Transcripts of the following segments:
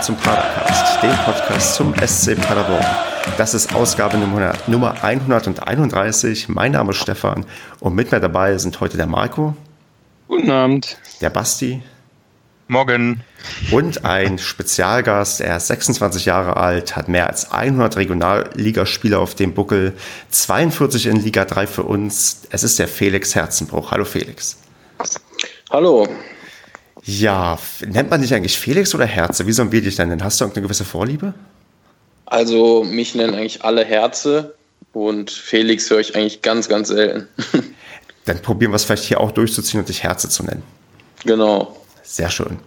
willkommen zum Padercast, dem Podcast zum SC Paderborn. Das ist Ausgabe Nummer 131. Mein Name ist Stefan und mit mir dabei sind heute der Marco. Guten Abend. Der Basti. Morgen. Und ein Spezialgast, er ist 26 Jahre alt, hat mehr als 100 Regionalligaspiele auf dem Buckel, 42 in Liga 3 für uns. Es ist der Felix Herzenbruch. Hallo Felix. Hallo. Ja, nennt man dich eigentlich Felix oder Herze? Wie sollen wir dich denn nennen? Hast du irgendeine gewisse Vorliebe? Also, mich nennen eigentlich alle Herze und Felix höre ich eigentlich ganz, ganz selten. Dann probieren wir es vielleicht hier auch durchzuziehen und dich Herze zu nennen. Genau. Sehr schön.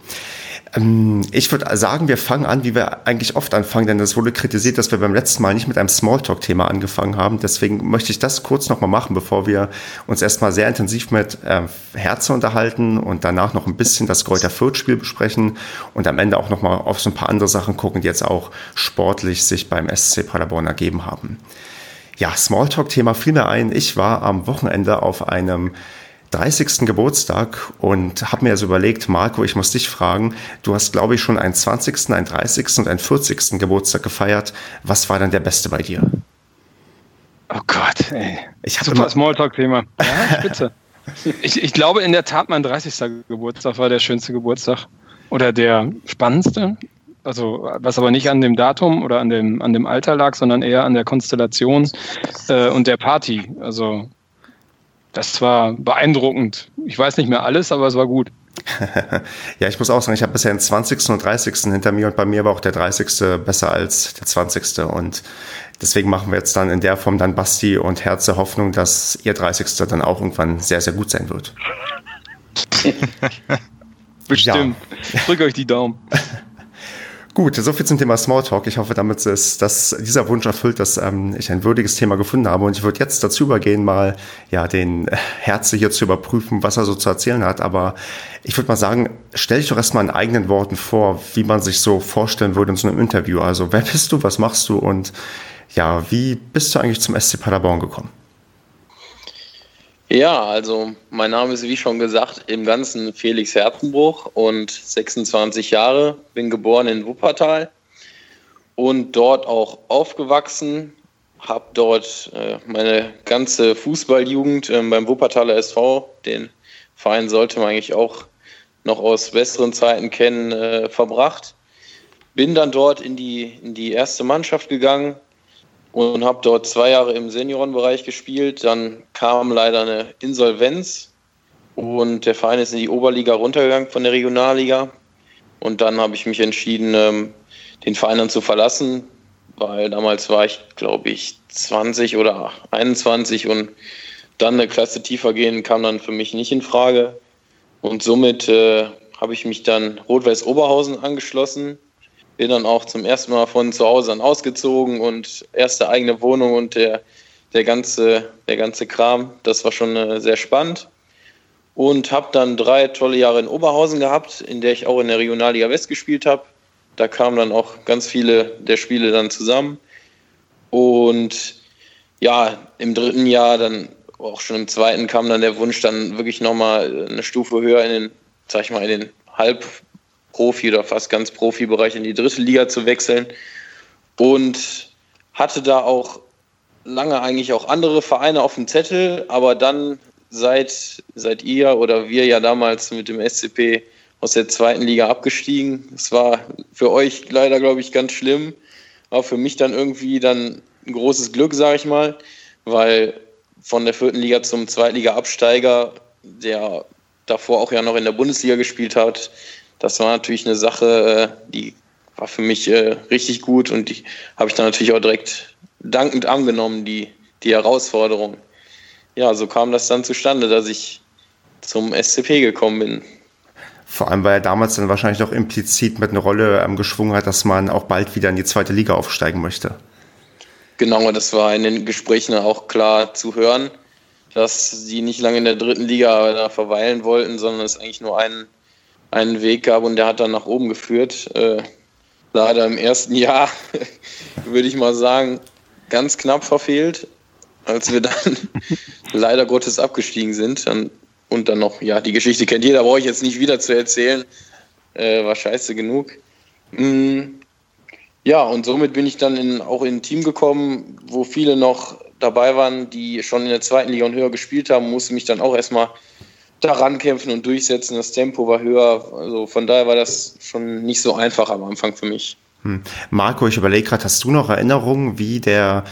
Ähm, ich würde sagen, wir fangen an, wie wir eigentlich oft anfangen, denn es wurde kritisiert, dass wir beim letzten Mal nicht mit einem Smalltalk-Thema angefangen haben. Deswegen möchte ich das kurz nochmal machen, bevor wir uns erstmal sehr intensiv mit äh, Herze unterhalten und danach noch ein bisschen das Kräuter Fürth-Spiel besprechen und am Ende auch nochmal auf so ein paar andere Sachen gucken, die jetzt auch sportlich sich beim SC Paderborn ergeben haben. Ja, Smalltalk-Thema fiel mir ein. Ich war am Wochenende auf einem 30. Geburtstag und habe mir also überlegt, Marco, ich muss dich fragen, du hast, glaube ich, schon einen 20., einen 30. und einen 40. Geburtstag gefeiert. Was war dann der beste bei dir? Oh Gott, ey. Ich Super Smalltalk-Thema. Ja, spitze. ich, ich glaube in der Tat, mein 30. Geburtstag war der schönste Geburtstag. Oder der spannendste. Also, was aber nicht an dem Datum oder an dem, an dem Alter lag, sondern eher an der Konstellation äh, und der Party. Also, das war beeindruckend. Ich weiß nicht mehr alles, aber es war gut. ja, ich muss auch sagen, ich habe bisher den 20. und 30. hinter mir und bei mir war auch der 30. besser als der 20. Und deswegen machen wir jetzt dann in der Form dann Basti und Herze Hoffnung, dass ihr 30. dann auch irgendwann sehr, sehr gut sein wird. Bestimmt. Ja. Ich drücke euch die Daumen. Gut, soviel zum Thema Smalltalk. Ich hoffe, damit ist dass dieser Wunsch erfüllt, dass ähm, ich ein würdiges Thema gefunden habe. Und ich würde jetzt dazu übergehen, mal ja den Herze hier zu überprüfen, was er so zu erzählen hat. Aber ich würde mal sagen, stell dich doch erstmal in eigenen Worten vor, wie man sich so vorstellen würde in so einem Interview. Also, wer bist du, was machst du und ja, wie bist du eigentlich zum SC Paderborn gekommen? Ja, also mein Name ist wie schon gesagt im Ganzen Felix Herzenbruch und 26 Jahre, bin geboren in Wuppertal und dort auch aufgewachsen, habe dort äh, meine ganze Fußballjugend äh, beim Wuppertaler SV, den Verein sollte man eigentlich auch noch aus besseren Zeiten kennen, äh, verbracht. Bin dann dort in die, in die erste Mannschaft gegangen, und habe dort zwei Jahre im Seniorenbereich gespielt. Dann kam leider eine Insolvenz und der Verein ist in die Oberliga runtergegangen von der Regionalliga. Und dann habe ich mich entschieden, ähm, den Verein dann zu verlassen, weil damals war ich, glaube ich, 20 oder 21 und dann eine Klasse tiefer gehen kam dann für mich nicht in Frage. Und somit äh, habe ich mich dann Rot-Weiß Oberhausen angeschlossen bin dann auch zum ersten Mal von zu Hause an ausgezogen und erste eigene Wohnung und der, der, ganze, der ganze Kram. Das war schon äh, sehr spannend. Und habe dann drei tolle Jahre in Oberhausen gehabt, in der ich auch in der Regionalliga West gespielt habe. Da kamen dann auch ganz viele der Spiele dann zusammen. Und ja, im dritten Jahr, dann auch schon im zweiten, kam dann der Wunsch, dann wirklich nochmal eine Stufe höher in den, sag ich mal, in den Halb- Profi oder fast ganz Profibereich in die dritte Liga zu wechseln. Und hatte da auch lange eigentlich auch andere Vereine auf dem Zettel, aber dann seid, seid ihr oder wir ja damals mit dem SCP aus der zweiten Liga abgestiegen. Es war für euch leider, glaube ich, ganz schlimm, aber für mich dann irgendwie dann ein großes Glück, sage ich mal, weil von der vierten Liga zum Zweitliga-Absteiger, der davor auch ja noch in der Bundesliga gespielt hat, das war natürlich eine Sache, äh, die war für mich äh, richtig gut und die habe ich dann natürlich auch direkt dankend angenommen, die, die Herausforderung. Ja, so kam das dann zustande, dass ich zum SCP gekommen bin. Vor allem, weil er damals dann wahrscheinlich noch implizit mit einer Rolle ähm, geschwungen hat, dass man auch bald wieder in die zweite Liga aufsteigen möchte. Genau, das war in den Gesprächen auch klar zu hören, dass sie nicht lange in der dritten Liga verweilen wollten, sondern es eigentlich nur einen einen Weg gab und der hat dann nach oben geführt. Äh, leider im ersten Jahr, würde ich mal sagen, ganz knapp verfehlt, als wir dann leider Gottes abgestiegen sind. Dann, und dann noch, ja, die Geschichte kennt jeder, brauche ich jetzt nicht wieder zu erzählen. Äh, war scheiße genug. Mm, ja, und somit bin ich dann in, auch in ein Team gekommen, wo viele noch dabei waren, die schon in der zweiten Liga und höher gespielt haben, musste mich dann auch erstmal daran kämpfen und durchsetzen. Das Tempo war höher. Also von daher war das schon nicht so einfach am Anfang für mich. Hm. Marco, ich überlege gerade, hast du noch Erinnerungen, wie der,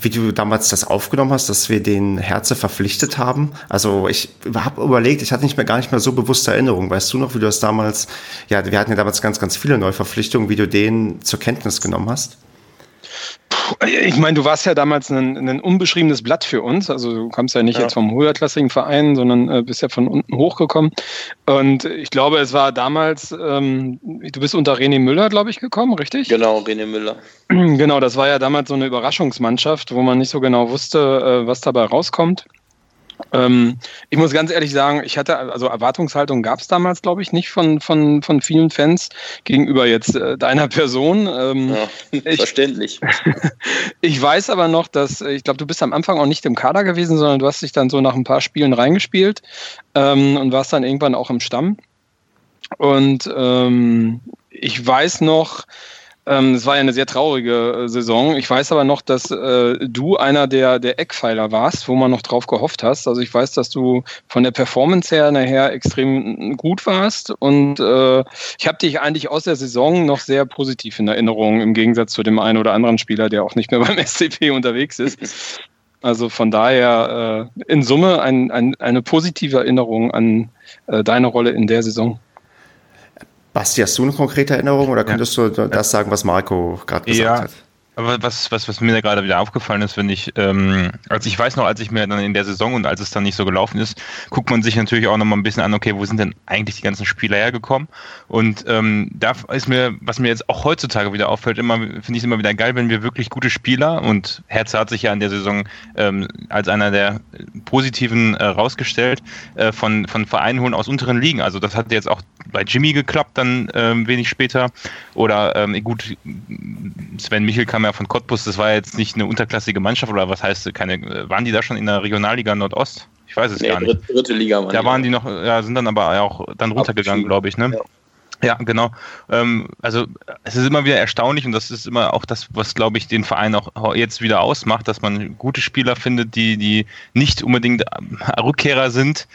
wie du damals das aufgenommen hast, dass wir den Herze verpflichtet haben? Also ich habe überlegt, ich hatte nicht mehr gar nicht mehr so bewusste Erinnerungen. Weißt du noch, wie du das damals, ja, wir hatten ja damals ganz, ganz viele Neuverpflichtungen, wie du den zur Kenntnis genommen hast? Ich meine, du warst ja damals ein, ein, unbeschriebenes Blatt für uns. Also du kommst ja nicht ja. jetzt vom höherklassigen Verein, sondern äh, bist ja von unten hochgekommen. Und ich glaube, es war damals, ähm, du bist unter René Müller, glaube ich, gekommen, richtig? Genau, René Müller. Genau, das war ja damals so eine Überraschungsmannschaft, wo man nicht so genau wusste, äh, was dabei rauskommt. Ähm, ich muss ganz ehrlich sagen, ich hatte, also Erwartungshaltung gab es damals, glaube ich, nicht von, von, von vielen Fans gegenüber jetzt äh, deiner Person. Ähm, ja, ich, verständlich. ich weiß aber noch, dass, ich glaube, du bist am Anfang auch nicht im Kader gewesen, sondern du hast dich dann so nach ein paar Spielen reingespielt ähm, und warst dann irgendwann auch im Stamm. Und ähm, ich weiß noch, ähm, es war ja eine sehr traurige äh, Saison. Ich weiß aber noch, dass äh, du einer der, der Eckpfeiler warst, wo man noch drauf gehofft hast. Also ich weiß, dass du von der Performance her nachher extrem gut warst und äh, ich habe dich eigentlich aus der Saison noch sehr positiv in Erinnerung, im Gegensatz zu dem einen oder anderen Spieler, der auch nicht mehr beim SCP unterwegs ist. Also von daher äh, in Summe ein, ein, eine positive Erinnerung an äh, deine Rolle in der Saison. Basti, hast du eine konkrete Erinnerung oder könntest ja. du das sagen, was Marco gerade gesagt ja. hat? Aber was, was, was mir da gerade wieder aufgefallen ist, wenn ich, ähm, also ich weiß noch, als ich mir dann in der Saison und als es dann nicht so gelaufen ist, guckt man sich natürlich auch noch mal ein bisschen an, okay, wo sind denn eigentlich die ganzen Spieler hergekommen? Und ähm, da ist mir, was mir jetzt auch heutzutage wieder auffällt, immer, finde ich es immer wieder geil, wenn wir wirklich gute Spieler und Herz hat sich ja in der Saison ähm, als einer der positiven äh, rausgestellt, äh, von, von Vereinen holen aus unteren Ligen. Also das hat jetzt auch bei Jimmy geklappt, dann ähm, wenig später. Oder ähm, gut, Sven Michel kam ja von Cottbus, das war jetzt nicht eine unterklassige Mannschaft oder was heißt, keine, waren die da schon in der Regionalliga Nordost? Ich weiß es nee, gar nicht. Dritte Liga waren Da waren die noch, ja, sind dann aber auch dann runtergegangen, glaube ich, ne? Ja. Ja, genau. Ähm, also es ist immer wieder erstaunlich und das ist immer auch das, was, glaube ich, den Verein auch jetzt wieder ausmacht, dass man gute Spieler findet, die, die nicht unbedingt Rückkehrer sind,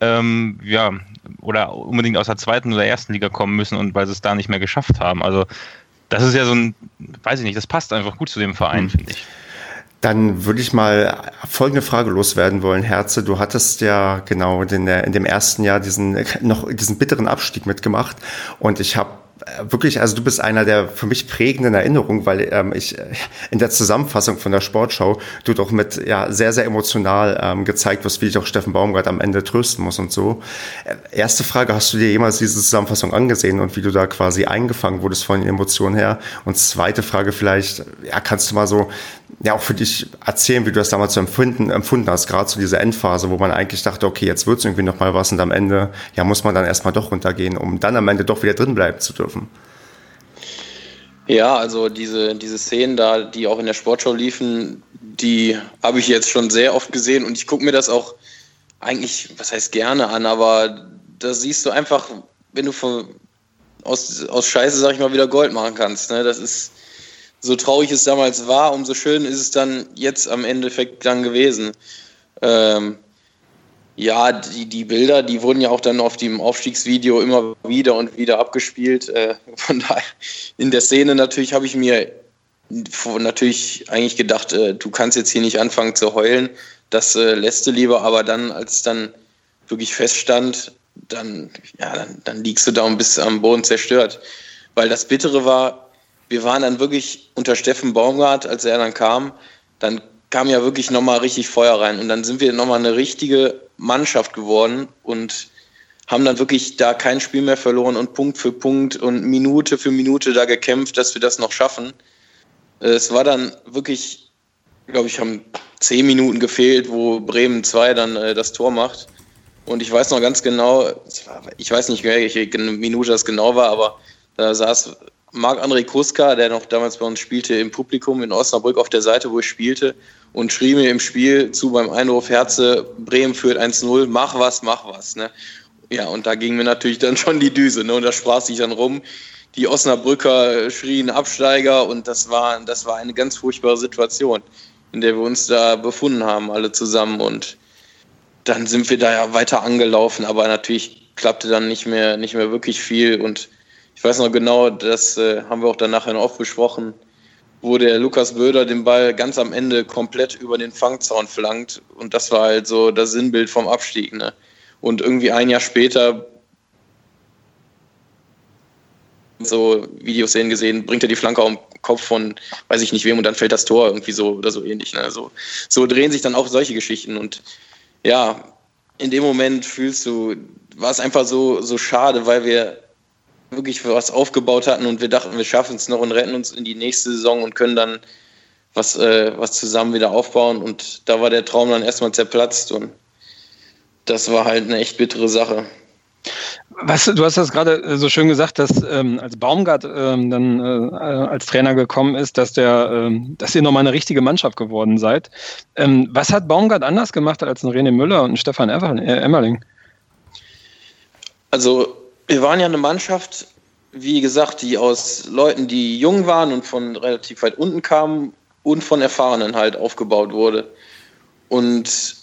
ähm, ja, oder unbedingt aus der zweiten oder ersten Liga kommen müssen und weil sie es da nicht mehr geschafft haben. Also das ist ja so ein, weiß ich nicht, das passt einfach gut zu dem Verein, mhm. finde ich. Dann würde ich mal folgende Frage loswerden wollen, Herze. Du hattest ja genau in, der, in dem ersten Jahr diesen noch diesen bitteren Abstieg mitgemacht und ich habe wirklich, also du bist einer der für mich prägenden Erinnerungen, weil ähm, ich äh, in der Zusammenfassung von der Sportschau du doch mit ja sehr, sehr emotional ähm, gezeigt wirst, wie ich auch Steffen Baumgart am Ende trösten muss und so. Äh, erste Frage, hast du dir jemals diese Zusammenfassung angesehen und wie du da quasi eingefangen wurdest von den Emotionen her? Und zweite Frage vielleicht, ja, kannst du mal so ja auch für dich erzählen, wie du das damals so empfunden, empfunden hast, gerade zu dieser Endphase, wo man eigentlich dachte, okay, jetzt wird es irgendwie noch mal was und am Ende, ja, muss man dann erstmal doch runtergehen, um dann am Ende doch wieder drin bleiben zu dürfen. Ja, also diese, diese Szenen da, die auch in der Sportshow liefen, die habe ich jetzt schon sehr oft gesehen und ich gucke mir das auch eigentlich, was heißt gerne an, aber da siehst du einfach, wenn du von, aus, aus Scheiße, sag ich mal, wieder Gold machen kannst. Ne? Das ist, so traurig es damals war, umso schön ist es dann jetzt am Endeffekt dann gewesen. Ähm, ja, die, die Bilder, die wurden ja auch dann auf dem Aufstiegsvideo immer wieder und wieder abgespielt. Äh, von daher, in der Szene natürlich habe ich mir natürlich eigentlich gedacht, äh, du kannst jetzt hier nicht anfangen zu heulen. Das äh, lässt du lieber, aber dann, als es dann wirklich feststand, dann, ja, dann, dann liegst du da und bist am Boden zerstört. Weil das Bittere war, wir waren dann wirklich unter Steffen Baumgart, als er dann kam, dann kam ja wirklich nochmal richtig Feuer rein. Und dann sind wir nochmal eine richtige Mannschaft geworden und haben dann wirklich da kein Spiel mehr verloren und Punkt für Punkt und Minute für Minute da gekämpft, dass wir das noch schaffen. Es war dann wirklich, glaube ich, haben zehn Minuten gefehlt, wo Bremen 2 dann äh, das Tor macht. Und ich weiß noch ganz genau, ich weiß nicht, welche Minute das genau war, aber da saß Marc-André Kruska, der noch damals bei uns spielte, im Publikum in Osnabrück auf der Seite, wo ich spielte, und schrie mir im Spiel zu beim Einwurf Herze, Bremen führt 1-0, mach was, mach was. Ne? Ja, und da ging mir natürlich dann schon die Düse. Ne? Und da sprach sich dann rum. die Osnabrücker schrien Absteiger und das war, das war eine ganz furchtbare Situation, in der wir uns da befunden haben, alle zusammen. Und dann sind wir da ja weiter angelaufen, aber natürlich klappte dann nicht mehr, nicht mehr wirklich viel. Und ich weiß noch genau, das äh, haben wir auch dann nachher noch besprochen, wo der Lukas Böder den Ball ganz am Ende komplett über den Fangzaun flankt. Und das war halt so das Sinnbild vom Abstieg. Ne? Und irgendwie ein Jahr später so Videoszenen gesehen, bringt er die Flanke auf den Kopf von weiß ich nicht wem und dann fällt das Tor irgendwie so oder so ähnlich. Ne? So, so drehen sich dann auch solche Geschichten und ja, in dem Moment fühlst du, war es einfach so, so schade, weil wir wirklich was aufgebaut hatten und wir dachten, wir schaffen es noch und retten uns in die nächste Saison und können dann was, äh, was zusammen wieder aufbauen. Und da war der Traum dann erstmal zerplatzt und das war halt eine echt bittere Sache. Was, du hast das gerade äh, so schön gesagt, dass ähm, als Baumgart ähm, dann äh, als Trainer gekommen ist, dass der, ähm, dass ihr nochmal eine richtige Mannschaft geworden seid. Ähm, was hat Baumgart anders gemacht als ein René Müller und ein Stefan äh, Emmerling? Also wir waren ja eine Mannschaft, wie gesagt, die aus Leuten, die jung waren und von relativ weit unten kamen und von Erfahrenen halt aufgebaut wurde. Und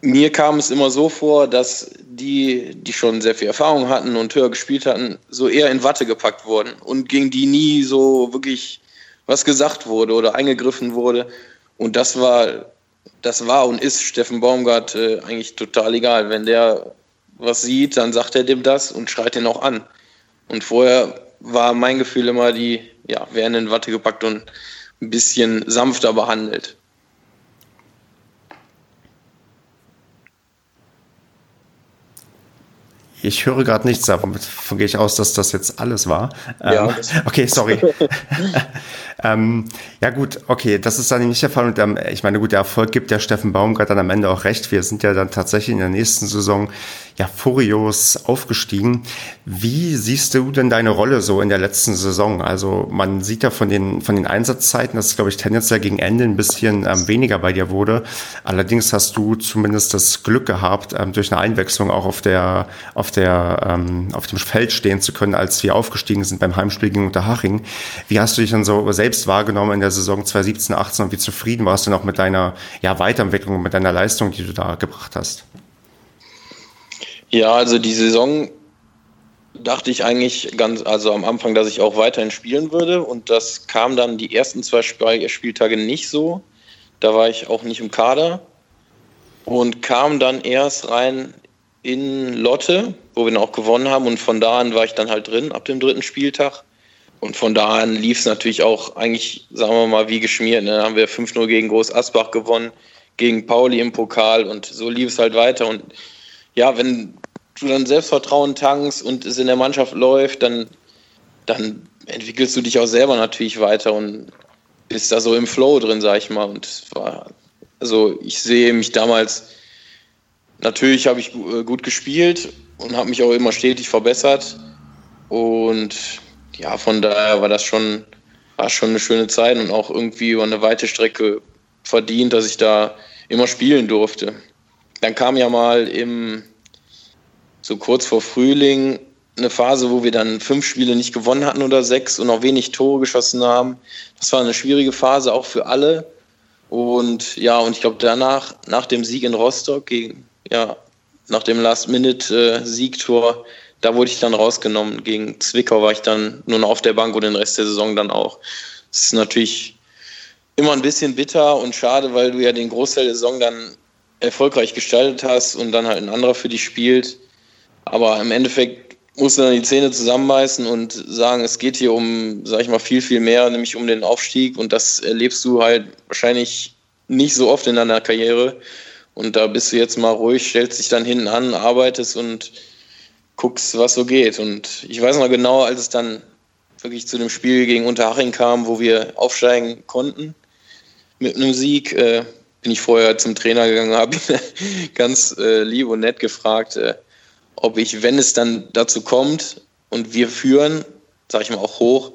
mir kam es immer so vor, dass die, die schon sehr viel Erfahrung hatten und höher gespielt hatten, so eher in Watte gepackt wurden und gegen die nie so wirklich was gesagt wurde oder eingegriffen wurde. Und das war, das war und ist Steffen Baumgart äh, eigentlich total egal. Wenn der was sieht, dann sagt er dem das und schreit ihn auch an. Und vorher war mein Gefühl immer, die ja, werden in Watte gepackt und ein bisschen sanfter behandelt. Ich höre gerade nichts, davon gehe ich aus, dass das jetzt alles war. Ja. Ähm, okay, sorry. ähm, ja gut, okay, das ist dann nicht der Fall. Und ähm, ich meine, gut, der Erfolg gibt der Steffen Baumgart dann am Ende auch recht. Wir sind ja dann tatsächlich in der nächsten Saison ja furios aufgestiegen. Wie siehst du denn deine Rolle so in der letzten Saison? Also man sieht ja von den, von den Einsatzzeiten, dass es, glaube ich, tendenziell gegen Ende ein bisschen ähm, weniger bei dir wurde. Allerdings hast du zumindest das Glück gehabt, ähm, durch eine Einwechslung auch auf der, auf der, ähm, auf dem Feld stehen zu können, als wir aufgestiegen sind beim Heimspiel gegen Unterhaching. Wie hast du dich dann so selbst wahrgenommen in der Saison 2017, 18 und wie zufrieden warst du noch mit deiner ja, Weiterentwicklung, mit deiner Leistung, die du da gebracht hast? Ja, also die Saison dachte ich eigentlich ganz, also am Anfang, dass ich auch weiterhin spielen würde. Und das kam dann die ersten zwei Spieltage nicht so. Da war ich auch nicht im Kader. Und kam dann erst rein in Lotte, wo wir dann auch gewonnen haben. Und von da an war ich dann halt drin ab dem dritten Spieltag. Und von da an lief es natürlich auch eigentlich, sagen wir mal, wie geschmiert. Ne? Dann haben wir 5-0 gegen Groß Asbach gewonnen, gegen Pauli im Pokal und so lief es halt weiter. Und ja, wenn du dann Selbstvertrauen tankst und es in der Mannschaft läuft, dann, dann entwickelst du dich auch selber natürlich weiter und bist da so im Flow drin, sag ich mal. Und war, also ich sehe mich damals, natürlich habe ich äh, gut gespielt und habe mich auch immer stetig verbessert. Und ja, von daher war das schon, war schon eine schöne Zeit und auch irgendwie über eine weite Strecke verdient, dass ich da immer spielen durfte. Dann kam ja mal im so kurz vor Frühling eine Phase, wo wir dann fünf Spiele nicht gewonnen hatten oder sechs und auch wenig Tore geschossen haben. Das war eine schwierige Phase auch für alle. Und ja, und ich glaube danach, nach dem Sieg in Rostock gegen, ja, nach dem Last-Minute-Siegtor, da wurde ich dann rausgenommen. Gegen Zwickau war ich dann nur noch auf der Bank und den Rest der Saison dann auch. Das ist natürlich immer ein bisschen bitter und schade, weil du ja den Großteil der Saison dann erfolgreich gestaltet hast und dann halt ein anderer für dich spielt. Aber im Endeffekt musst du dann die Zähne zusammenbeißen und sagen, es geht hier um, sag ich mal, viel, viel mehr, nämlich um den Aufstieg. Und das erlebst du halt wahrscheinlich nicht so oft in deiner Karriere. Und da bist du jetzt mal ruhig, stellst dich dann hinten an, arbeitest und guckst, was so geht. Und ich weiß noch genau, als es dann wirklich zu dem Spiel gegen Unterhaching kam, wo wir aufsteigen konnten mit einem Sieg, äh, bin ich vorher zum Trainer gegangen, habe ganz äh, lieb und nett gefragt, äh, ob ich, wenn es dann dazu kommt und wir führen, sage ich mal auch hoch,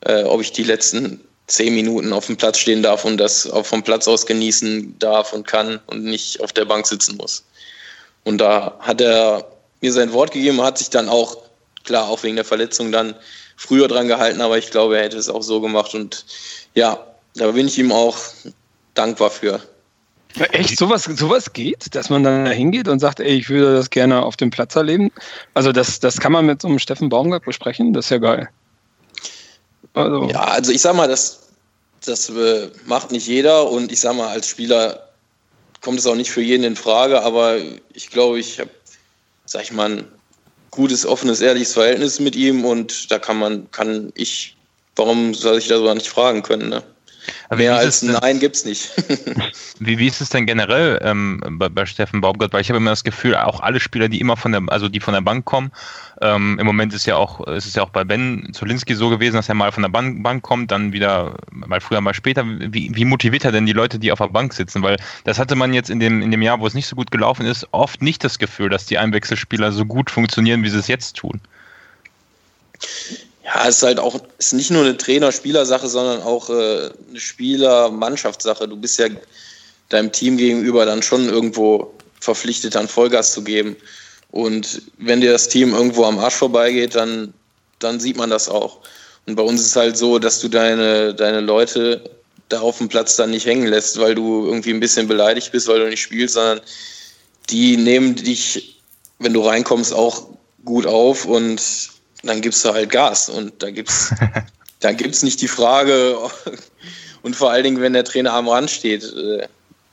äh, ob ich die letzten zehn Minuten auf dem Platz stehen darf und das auch vom Platz aus genießen darf und kann und nicht auf der Bank sitzen muss. Und da hat er mir sein Wort gegeben, hat sich dann auch, klar, auch wegen der Verletzung dann früher dran gehalten, aber ich glaube, er hätte es auch so gemacht. Und ja, da bin ich ihm auch dankbar für. Echt, sowas, sowas geht, dass man dann da hingeht und sagt, ey, ich würde das gerne auf dem Platz erleben. Also das, das kann man mit so einem Steffen Baumgart besprechen, das ist ja geil. Also. Ja, also ich sag mal, das, das äh, macht nicht jeder und ich sag mal, als Spieler kommt es auch nicht für jeden in Frage, aber ich glaube, ich habe, sag ich mal, ein gutes, offenes, ehrliches Verhältnis mit ihm und da kann man, kann ich, warum soll ich da so nicht fragen können, ne? Aber Mehr als denn, Nein gibt's nicht. wie, wie ist es denn generell ähm, bei, bei Steffen Baumgart? Weil ich habe immer das Gefühl, auch alle Spieler, die immer von der, also die von der Bank kommen, ähm, im Moment ist ja auch, ist es ja auch bei Ben Zolinski so gewesen, dass er mal von der Bank, Bank kommt, dann wieder mal früher, mal später. Wie, wie motiviert er denn die Leute, die auf der Bank sitzen? Weil das hatte man jetzt in dem, in dem Jahr, wo es nicht so gut gelaufen ist, oft nicht das Gefühl, dass die Einwechselspieler so gut funktionieren, wie sie es jetzt tun. Ja, es ist halt auch, ist nicht nur eine Trainer-Spieler-Sache, sondern auch äh, eine Spieler-Mannschaftssache. Du bist ja deinem Team gegenüber dann schon irgendwo verpflichtet, dann Vollgas zu geben. Und wenn dir das Team irgendwo am Arsch vorbeigeht, dann, dann sieht man das auch. Und bei uns ist es halt so, dass du deine, deine Leute da auf dem Platz dann nicht hängen lässt, weil du irgendwie ein bisschen beleidigt bist, weil du nicht spielst, sondern die nehmen dich, wenn du reinkommst, auch gut auf und dann gibst du halt Gas und da gibt's, da gibt's nicht die Frage und vor allen Dingen, wenn der Trainer am Rand steht, äh,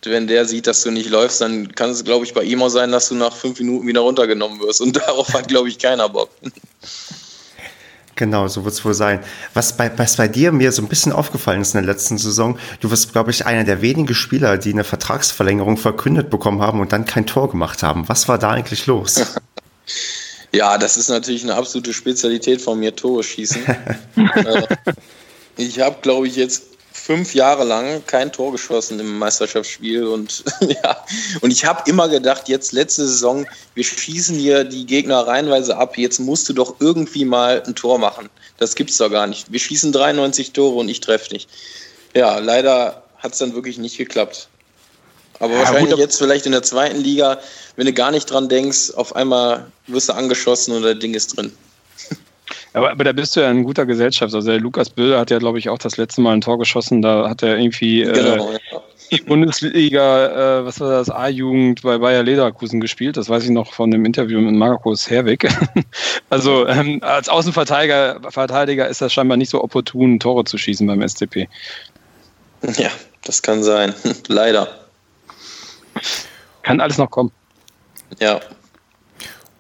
wenn der sieht, dass du nicht läufst, dann kann es, glaube ich, bei ihm auch sein, dass du nach fünf Minuten wieder runtergenommen wirst und darauf hat, glaube ich, keiner Bock. Genau, so wird es wohl sein. Was bei, was bei dir mir so ein bisschen aufgefallen ist in der letzten Saison, du wirst, glaube ich, einer der wenigen Spieler, die eine Vertragsverlängerung verkündet bekommen haben und dann kein Tor gemacht haben. Was war da eigentlich los? Ja, das ist natürlich eine absolute Spezialität von mir, Tore schießen. Äh, ich habe, glaube ich, jetzt fünf Jahre lang kein Tor geschossen im Meisterschaftsspiel und ja, und ich habe immer gedacht, jetzt letzte Saison, wir schießen hier die Gegner reihenweise ab, jetzt musst du doch irgendwie mal ein Tor machen. Das gibt's doch gar nicht. Wir schießen 93 Tore und ich treffe nicht. Ja, leider hat es dann wirklich nicht geklappt. Aber ja, wahrscheinlich gut, jetzt vielleicht in der zweiten Liga, wenn du gar nicht dran denkst, auf einmal wirst du angeschossen und das Ding ist drin. Aber, aber da bist du ja in guter Gesellschaft. Also der Lukas Böll hat ja, glaube ich, auch das letzte Mal ein Tor geschossen. Da hat er irgendwie äh, genau, äh, ja. die Bundesliga, äh, was war das, A-Jugend bei Bayer Lederkusen gespielt. Das weiß ich noch von dem Interview mit Markus Herwig. also ähm, als Außenverteidiger Verteidiger ist das scheinbar nicht so opportun, Tore zu schießen beim SCP. Ja, das kann sein. Leider. Kann alles noch kommen. Ja.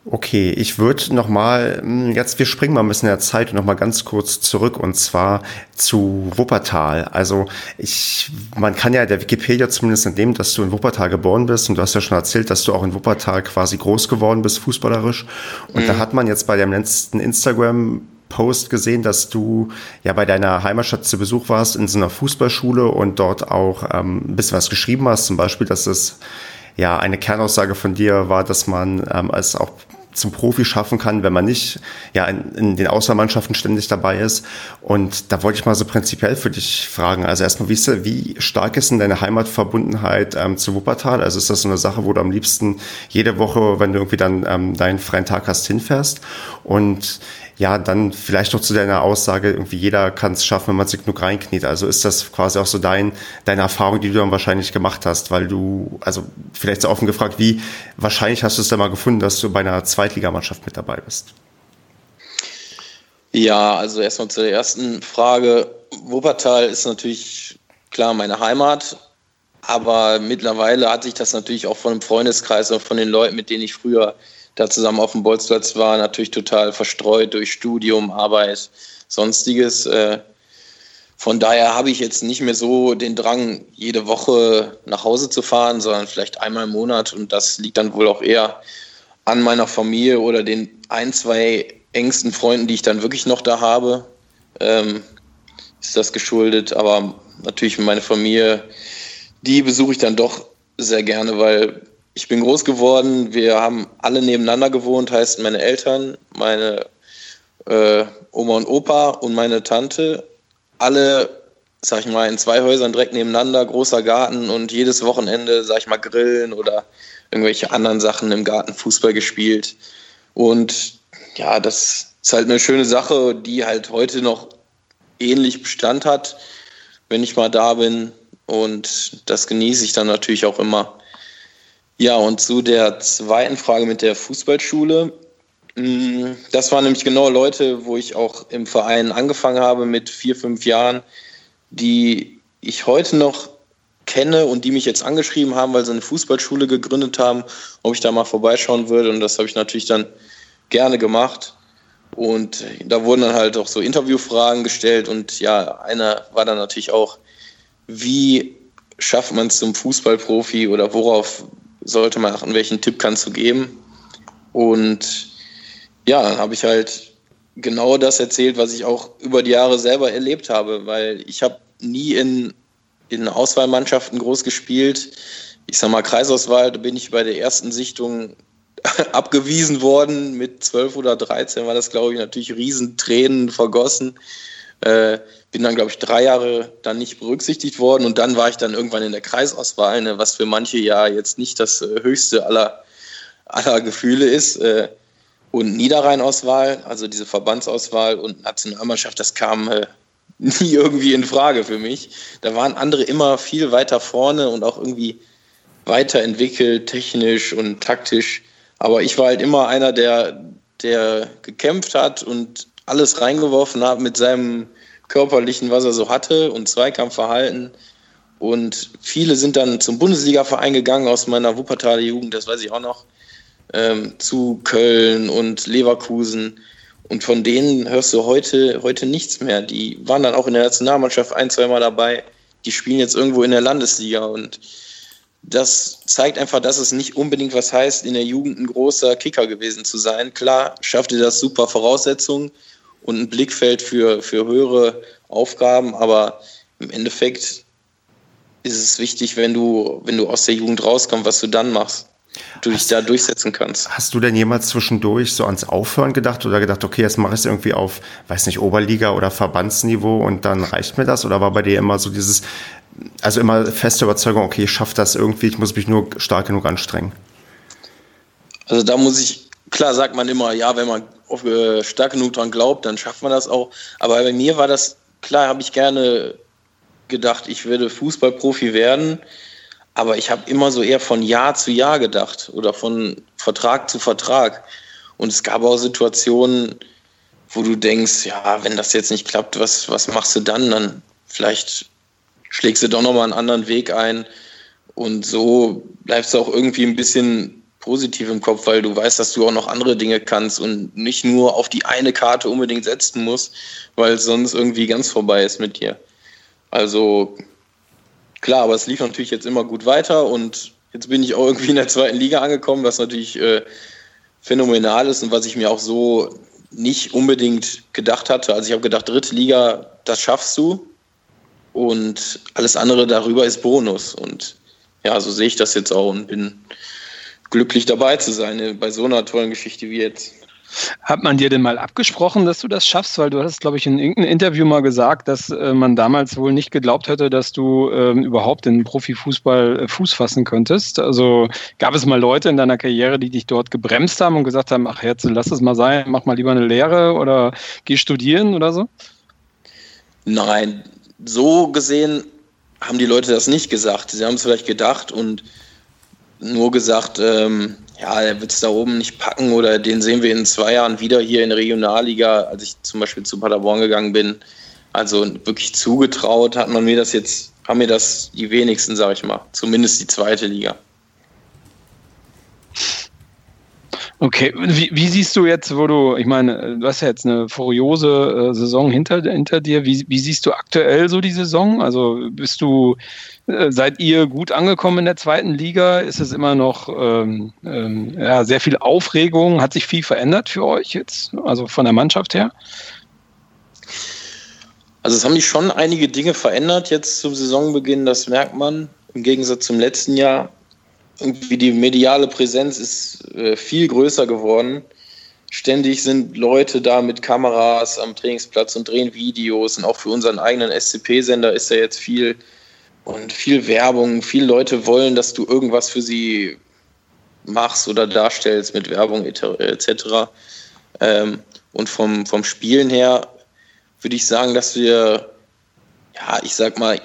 Okay, ich würde nochmal, hm, jetzt wir springen mal ein bisschen in der Zeit und nochmal ganz kurz zurück und zwar zu Wuppertal. Also ich, man kann ja der Wikipedia zumindest entnehmen, dass du in Wuppertal geboren bist und du hast ja schon erzählt, dass du auch in Wuppertal quasi groß geworden bist, fußballerisch. Und mhm. da hat man jetzt bei dem letzten Instagram Post gesehen, dass du ja bei deiner Heimatstadt zu Besuch warst in so einer Fußballschule und dort auch ähm, ein bisschen was geschrieben hast. Zum Beispiel, dass es ja eine Kernaussage von dir war, dass man ähm, es auch zum Profi schaffen kann, wenn man nicht ja in, in, den Auswahlmannschaften ständig dabei ist. Und da wollte ich mal so prinzipiell für dich fragen. Also erstmal, wie, wie stark ist denn deine Heimatverbundenheit ähm, zu Wuppertal? Also ist das so eine Sache, wo du am liebsten jede Woche, wenn du irgendwie dann ähm, deinen freien Tag hast, hinfährst? Und ja, dann vielleicht noch zu deiner Aussage, irgendwie jeder kann es schaffen, wenn man sich genug reinkniet. Also ist das quasi auch so dein, deine Erfahrung, die du dann wahrscheinlich gemacht hast, weil du, also vielleicht so offen gefragt, wie wahrscheinlich hast du es dann mal gefunden, dass du bei einer Zweitligamannschaft mit dabei bist? Ja, also erstmal zur ersten Frage. Wuppertal ist natürlich klar meine Heimat, aber mittlerweile hat sich das natürlich auch von dem Freundeskreis und von den Leuten, mit denen ich früher da zusammen auf dem Bolzplatz war, natürlich total verstreut durch Studium, Arbeit, sonstiges. Äh, von daher habe ich jetzt nicht mehr so den Drang, jede Woche nach Hause zu fahren, sondern vielleicht einmal im Monat. Und das liegt dann wohl auch eher an meiner Familie oder den ein, zwei engsten Freunden, die ich dann wirklich noch da habe. Ähm, ist das geschuldet. Aber natürlich meine Familie, die besuche ich dann doch sehr gerne, weil ich bin groß geworden, wir haben alle nebeneinander gewohnt, heißt meine Eltern, meine äh, Oma und Opa und meine Tante, alle, sag ich mal, in zwei Häusern direkt nebeneinander, großer Garten und jedes Wochenende, sag ich mal, grillen oder irgendwelche anderen Sachen im Garten Fußball gespielt. Und ja, das, ist halt eine schöne Sache, die halt heute noch ähnlich Bestand hat, wenn ich mal da bin. Und das genieße ich dann natürlich auch immer. Ja, und zu der zweiten Frage mit der Fußballschule. Mm, das waren nämlich genau Leute, wo ich auch im Verein angefangen habe mit vier, fünf Jahren, die ich heute noch kenne und die mich jetzt angeschrieben haben, weil sie eine Fußballschule gegründet haben, ob ich da mal vorbeischauen würde. Und das habe ich natürlich dann gerne gemacht. Und da wurden dann halt auch so Interviewfragen gestellt. Und ja, einer war dann natürlich auch, wie schafft man es zum Fußballprofi oder worauf sollte man achten, welchen Tipp kannst du geben? Und ja, dann habe ich halt genau das erzählt, was ich auch über die Jahre selber erlebt habe, weil ich habe nie in, in Auswahlmannschaften groß gespielt. Ich sag mal, Kreisauswahl, da bin ich bei der ersten Sichtung abgewiesen worden. Mit 12 oder 13 war das, glaube ich, natürlich Riesentränen vergossen. Äh, bin dann, glaube ich, drei Jahre dann nicht berücksichtigt worden und dann war ich dann irgendwann in der Kreisauswahl, ne, was für manche ja jetzt nicht das äh, höchste aller, aller Gefühle ist. Äh, und Niederrheinauswahl, also diese Verbandsauswahl und Nationalmannschaft, das kam äh, nie irgendwie in Frage für mich. Da waren andere immer viel weiter vorne und auch irgendwie weiterentwickelt, technisch und taktisch. Aber ich war halt immer einer, der, der gekämpft hat und alles reingeworfen hat mit seinem körperlichen, was er so hatte und Zweikampfverhalten. Und viele sind dann zum Bundesliga-Verein gegangen aus meiner Wuppertaler Jugend, das weiß ich auch noch, ähm, zu Köln und Leverkusen. Und von denen hörst du heute, heute nichts mehr. Die waren dann auch in der Nationalmannschaft ein, zweimal dabei. Die spielen jetzt irgendwo in der Landesliga und das zeigt einfach, dass es nicht unbedingt was heißt, in der Jugend ein großer Kicker gewesen zu sein. Klar, schafft ihr das super Voraussetzungen und ein Blickfeld für, für höhere Aufgaben, aber im Endeffekt ist es wichtig, wenn du, wenn du aus der Jugend rauskommst, was du dann machst. Du dich da durchsetzen kannst. Hast du denn jemals zwischendurch so ans Aufhören gedacht oder gedacht, okay, jetzt mache ich es irgendwie auf, weiß nicht, Oberliga oder Verbandsniveau und dann reicht mir das? Oder war bei dir immer so dieses, also immer feste Überzeugung, okay, ich schaffe das irgendwie, ich muss mich nur stark genug anstrengen. Also da muss ich, klar sagt man immer, ja, wenn man auf, äh, stark genug dran glaubt, dann schafft man das auch. Aber bei mir war das, klar, habe ich gerne gedacht, ich werde Fußballprofi werden. Aber ich habe immer so eher von Jahr zu Jahr gedacht oder von Vertrag zu Vertrag. Und es gab auch Situationen, wo du denkst, ja, wenn das jetzt nicht klappt, was, was machst du dann? Dann vielleicht schlägst du doch nochmal einen anderen Weg ein. Und so bleibst du auch irgendwie ein bisschen positiv im Kopf, weil du weißt, dass du auch noch andere Dinge kannst und nicht nur auf die eine Karte unbedingt setzen musst, weil es sonst irgendwie ganz vorbei ist mit dir. Also klar, aber es lief natürlich jetzt immer gut weiter und jetzt bin ich auch irgendwie in der zweiten Liga angekommen, was natürlich äh, phänomenal ist und was ich mir auch so nicht unbedingt gedacht hatte. Also ich habe gedacht, dritte Liga, das schaffst du und alles andere darüber ist Bonus. Und ja, so sehe ich das jetzt auch und bin glücklich dabei zu sein äh, bei so einer tollen Geschichte wie jetzt. Hat man dir denn mal abgesprochen, dass du das schaffst? Weil du hast, glaube ich, in irgendeinem Interview mal gesagt, dass äh, man damals wohl nicht geglaubt hätte, dass du ähm, überhaupt in Profifußball äh, Fuß fassen könntest. Also gab es mal Leute in deiner Karriere, die dich dort gebremst haben und gesagt haben, ach jetzt lass es mal sein, mach mal lieber eine Lehre oder geh studieren oder so? Nein, so gesehen haben die Leute das nicht gesagt. Sie haben es vielleicht gedacht und nur gesagt, ähm, ja, er wird es da oben nicht packen oder den sehen wir in zwei Jahren wieder hier in der Regionalliga, als ich zum Beispiel zu Paderborn gegangen bin. Also wirklich zugetraut hat man mir das jetzt, haben mir das die wenigsten, sag ich mal. Zumindest die zweite Liga. Okay, wie, wie, siehst du jetzt, wo du, ich meine, du hast ja jetzt eine furiose äh, Saison hinter, hinter dir. Wie, wie, siehst du aktuell so die Saison? Also bist du, äh, seid ihr gut angekommen in der zweiten Liga? Ist es immer noch ähm, ähm, ja, sehr viel Aufregung? Hat sich viel verändert für euch jetzt, also von der Mannschaft her? Also es haben sich schon einige Dinge verändert jetzt zum Saisonbeginn, das merkt man im Gegensatz zum letzten Jahr irgendwie die mediale Präsenz ist äh, viel größer geworden. Ständig sind Leute da mit Kameras am Trainingsplatz und drehen Videos und auch für unseren eigenen SCP-Sender ist da jetzt viel und viel Werbung. Viele Leute wollen, dass du irgendwas für sie machst oder darstellst mit Werbung etc. Ähm, Und vom, vom Spielen her würde ich sagen, dass wir, ja, ich sag mal,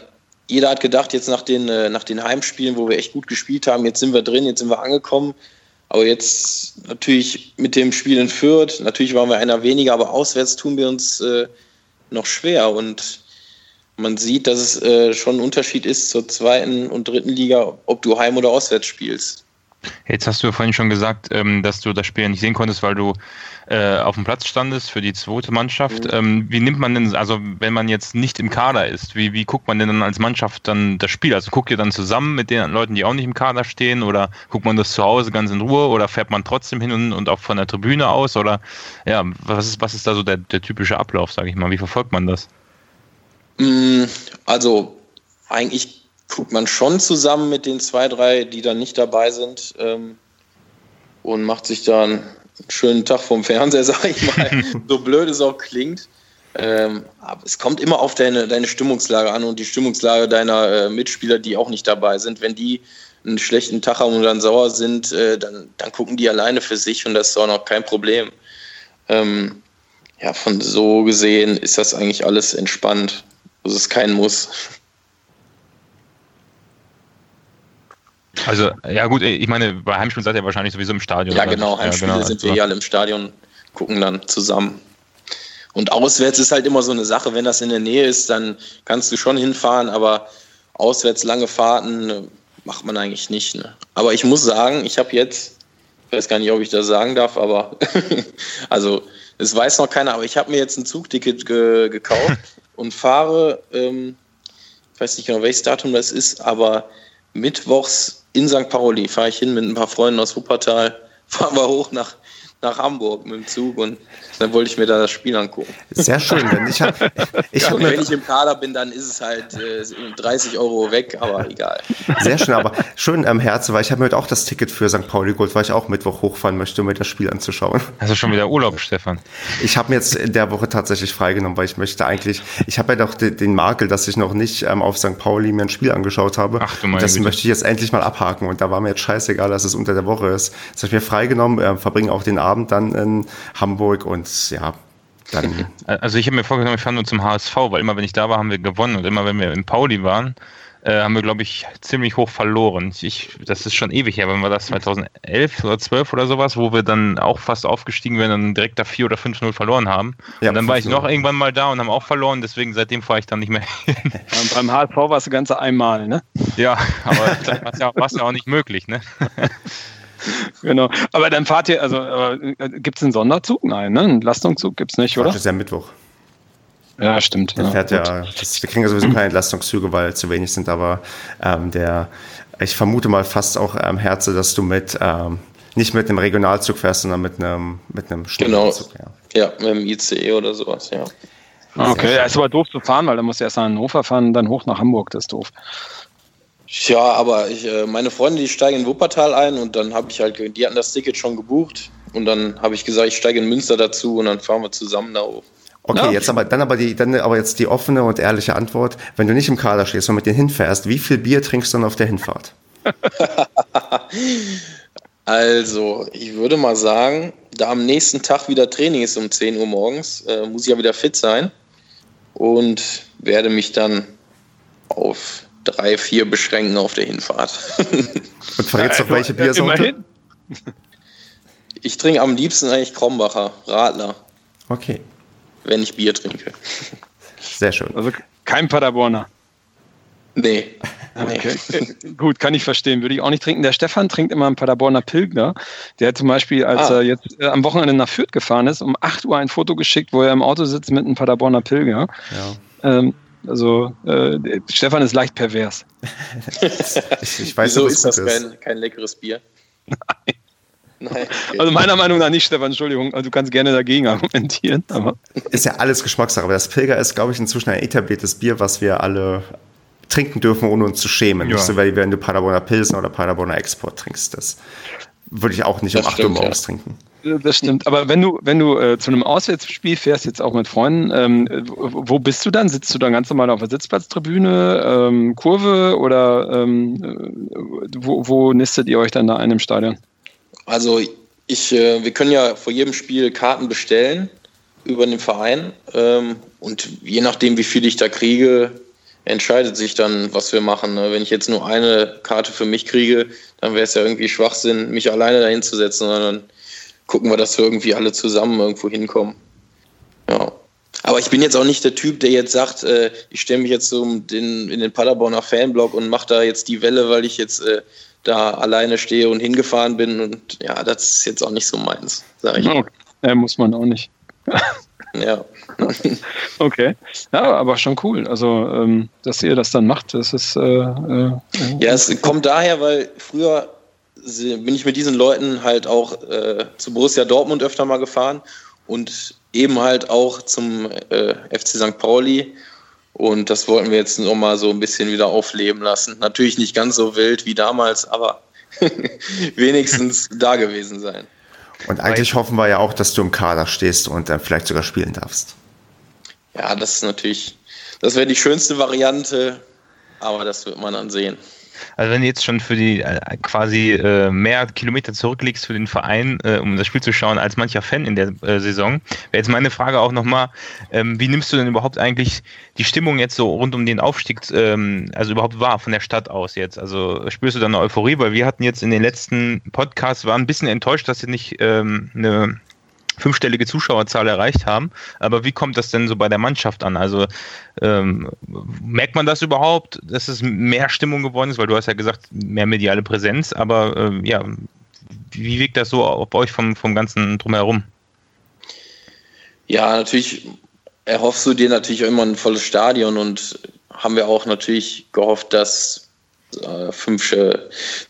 jeder hat gedacht, jetzt nach den, äh, nach den Heimspielen, wo wir echt gut gespielt haben, jetzt sind wir drin, jetzt sind wir angekommen. Aber jetzt natürlich mit dem Spiel in Fürth, natürlich waren wir einer weniger, aber auswärts tun wir uns äh, noch schwer. Und man sieht, dass es äh, schon ein Unterschied ist zur zweiten und dritten Liga, ob du heim oder auswärts spielst. Jetzt hast du ja vorhin schon gesagt, ähm, dass du das Spiel nicht sehen konntest, weil du äh, auf dem Platz standest für die zweite Mannschaft. Mhm. Ähm, wie nimmt man denn, also wenn man jetzt nicht im Kader ist, wie, wie guckt man denn dann als Mannschaft dann das Spiel? Also guckt ihr dann zusammen mit den Leuten, die auch nicht im Kader stehen oder guckt man das zu Hause ganz in Ruhe oder fährt man trotzdem hin und, und auch von der Tribüne aus oder ja, was ist, was ist da so der, der typische Ablauf, sage ich mal? Wie verfolgt man das? Mm, also eigentlich guckt man schon zusammen mit den zwei, drei, die dann nicht dabei sind ähm, und macht sich dann einen schönen Tag vom Fernseher, sag ich mal, so blöd es auch klingt. Ähm, aber es kommt immer auf deine, deine Stimmungslage an und die Stimmungslage deiner äh, Mitspieler, die auch nicht dabei sind. Wenn die einen schlechten Tag haben und dann sauer sind, äh, dann, dann gucken die alleine für sich und das ist auch noch kein Problem. Ähm, ja, von so gesehen ist das eigentlich alles entspannt. Das ist kein Muss. Also, ja gut, ich meine, bei Heimspielen seid ihr wahrscheinlich sowieso im Stadion. Ja, genau, Heimspiele ja, genau. sind wir ja alle im Stadion, gucken dann zusammen. Und auswärts ist halt immer so eine Sache, wenn das in der Nähe ist, dann kannst du schon hinfahren, aber auswärts lange Fahrten äh, macht man eigentlich nicht. Ne? Aber ich muss sagen, ich habe jetzt, ich weiß gar nicht, ob ich das sagen darf, aber also es weiß noch keiner, aber ich habe mir jetzt ein Zugticket ge gekauft und fahre, ähm, ich weiß nicht genau, welches Datum das ist, aber mittwochs in St. Pauli fahre ich hin mit ein paar Freunden aus Wuppertal, fahren wir hoch nach nach Hamburg mit dem Zug und dann wollte ich mir da das Spiel angucken. Sehr schön, denn ich habe. Ich ja, hab wenn ich im Kader bin, dann ist es halt äh, 30 Euro weg, aber egal. Sehr schön, aber schön am Herzen, weil ich habe mir heute auch das Ticket für St. Pauli geholt, weil ich auch Mittwoch hochfahren möchte, um mir das Spiel anzuschauen. Hast du schon wieder Urlaub, Stefan? Ich habe mir jetzt in der Woche tatsächlich freigenommen, weil ich möchte eigentlich, ich habe ja doch den, den, Makel, dass ich noch nicht ähm, auf St. Pauli mir ein Spiel angeschaut habe. Ach du meine Das Güte. möchte ich jetzt endlich mal abhaken und da war mir jetzt scheißegal, dass es unter der Woche ist. Das habe ich mir freigenommen, äh, verbringe auch den Abend Abend dann in Hamburg und ja, dann. Also ich habe mir vorgenommen, ich fahre nur zum HSV, weil immer wenn ich da war, haben wir gewonnen und immer wenn wir in Pauli waren, äh, haben wir, glaube ich, ziemlich hoch verloren. Ich, das ist schon ewig her, wenn wir das 2011 oder 12 oder sowas, wo wir dann auch fast aufgestiegen wären und direkt da 4 oder 5-0 verloren haben. Ja, und dann war ich noch irgendwann mal da und haben auch verloren, deswegen seitdem fahre ich dann nicht mehr hin. Ja, beim HSV warst du ganze einmal, ne? Ja, aber das war ja, ja auch nicht möglich, ne? genau. Aber dann fahrt ihr, also äh, gibt es einen Sonderzug? Nein, ne? Einen Lastungszug gibt es nicht, oder? Das ist ja Mittwoch. Ja, stimmt. Der ja, fährt ja, das, wir kriegen ja sowieso keine Entlastungszüge, weil zu wenig sind, aber ähm, der, ich vermute mal fast auch am ähm, Herzen, dass du mit, ähm, nicht mit einem Regionalzug fährst, sondern mit einem, mit einem Genau. Ja. ja, mit einem ICE oder sowas, ja. Okay, ja, ist aber doof zu fahren, weil dann musst du erst nach Hannover fahren und dann hoch nach Hamburg, das ist doof. Ja, aber ich, äh, meine Freunde, die steigen in Wuppertal ein und dann habe ich halt, die hatten das Ticket schon gebucht und dann habe ich gesagt, ich steige in Münster dazu und dann fahren wir zusammen da hoch. Okay, ja. jetzt aber dann aber die dann aber jetzt die offene und ehrliche Antwort, wenn du nicht im Kader stehst und mit denen hinfährst, wie viel Bier trinkst du dann auf der Hinfahrt? also, ich würde mal sagen, da am nächsten Tag wieder Training ist um 10 Uhr morgens, äh, muss ich ja wieder fit sein und werde mich dann auf drei, vier beschränken auf der Hinfahrt. Und verrätst doch welche Biersorte? Ich trinke am liebsten eigentlich Krombacher, Radler. Okay. Wenn ich Bier trinke. Sehr schön. Also kein Paderborner. Nee. Okay. Gut, kann ich verstehen. Würde ich auch nicht trinken. Der Stefan trinkt immer einen Paderborner Pilgner. Der hat zum Beispiel, als ah. er jetzt äh, am Wochenende nach Fürth gefahren ist, um 8 Uhr ein Foto geschickt, wo er im Auto sitzt mit einem Paderborner Pilger. Ja. Ähm, also äh, Stefan ist leicht pervers. ich, ich weiß, Wieso ist das kein, kein leckeres Bier? Nein. Nein okay. Also meiner Meinung nach nicht, Stefan, Entschuldigung. Also du kannst gerne dagegen argumentieren. Aber. Ist ja alles Geschmackssache, aber das Pilger ist, glaube ich, inzwischen ein etabliertes Bier, was wir alle trinken dürfen, ohne uns zu schämen. Ja. Nicht so, wie wenn du Paderborner Pilsen oder Paderborner Export trinkst. Das würde ich auch nicht das um 8 Uhr morgens ja. trinken. Das stimmt. Aber wenn du, wenn du äh, zu einem Auswärtsspiel fährst, jetzt auch mit Freunden, ähm, wo bist du dann? Sitzt du dann ganz normal auf der Sitzplatztribüne, ähm, Kurve oder ähm, äh, wo, wo nistet ihr euch dann da ein im Stadion? Also ich, äh, wir können ja vor jedem Spiel Karten bestellen über den Verein. Ähm, und je nachdem, wie viel ich da kriege, entscheidet sich dann, was wir machen. Ne? Wenn ich jetzt nur eine Karte für mich kriege, dann wäre es ja irgendwie Schwachsinn, mich alleine dahin zu setzen, sondern gucken wir, dass wir irgendwie alle zusammen irgendwo hinkommen. Ja. Aber ich bin jetzt auch nicht der Typ, der jetzt sagt, äh, ich stelle mich jetzt so in den Paderborner Fanblock und mache da jetzt die Welle, weil ich jetzt äh, da alleine stehe und hingefahren bin. Und ja, das ist jetzt auch nicht so meins, sage ich. Okay. Ja, muss man auch nicht. ja. okay. Ja, aber schon cool. Also, ähm, dass ihr das dann macht, das ist. Äh, äh, ja, es kommt daher, weil früher bin ich mit diesen Leuten halt auch äh, zu Borussia Dortmund öfter mal gefahren und eben halt auch zum äh, FC St. Pauli. Und das wollten wir jetzt nochmal so ein bisschen wieder aufleben lassen. Natürlich nicht ganz so wild wie damals, aber wenigstens da gewesen sein. Und eigentlich hoffen wir ja auch, dass du im Kader stehst und dann vielleicht sogar spielen darfst. Ja, das ist natürlich, das wäre die schönste Variante, aber das wird man dann sehen. Also wenn du jetzt schon für die äh, quasi äh, mehr Kilometer zurücklegst für den Verein, äh, um das Spiel zu schauen, als mancher Fan in der Saison, wäre jetzt meine Frage auch nochmal, ähm, wie nimmst du denn überhaupt eigentlich die Stimmung jetzt so rund um den Aufstieg, ähm, also überhaupt wahr von der Stadt aus jetzt? Also spürst du da eine Euphorie? Weil wir hatten jetzt in den letzten Podcasts, waren ein bisschen enttäuscht, dass ihr nicht ähm, eine fünfstellige Zuschauerzahl erreicht haben. Aber wie kommt das denn so bei der Mannschaft an? Also ähm, merkt man das überhaupt, dass es mehr Stimmung geworden ist? Weil du hast ja gesagt, mehr mediale Präsenz. Aber ähm, ja, wie wirkt das so auf euch vom, vom ganzen Drumherum? Ja, natürlich erhoffst du dir natürlich immer ein volles Stadion und haben wir auch natürlich gehofft, dass äh, fünf, äh,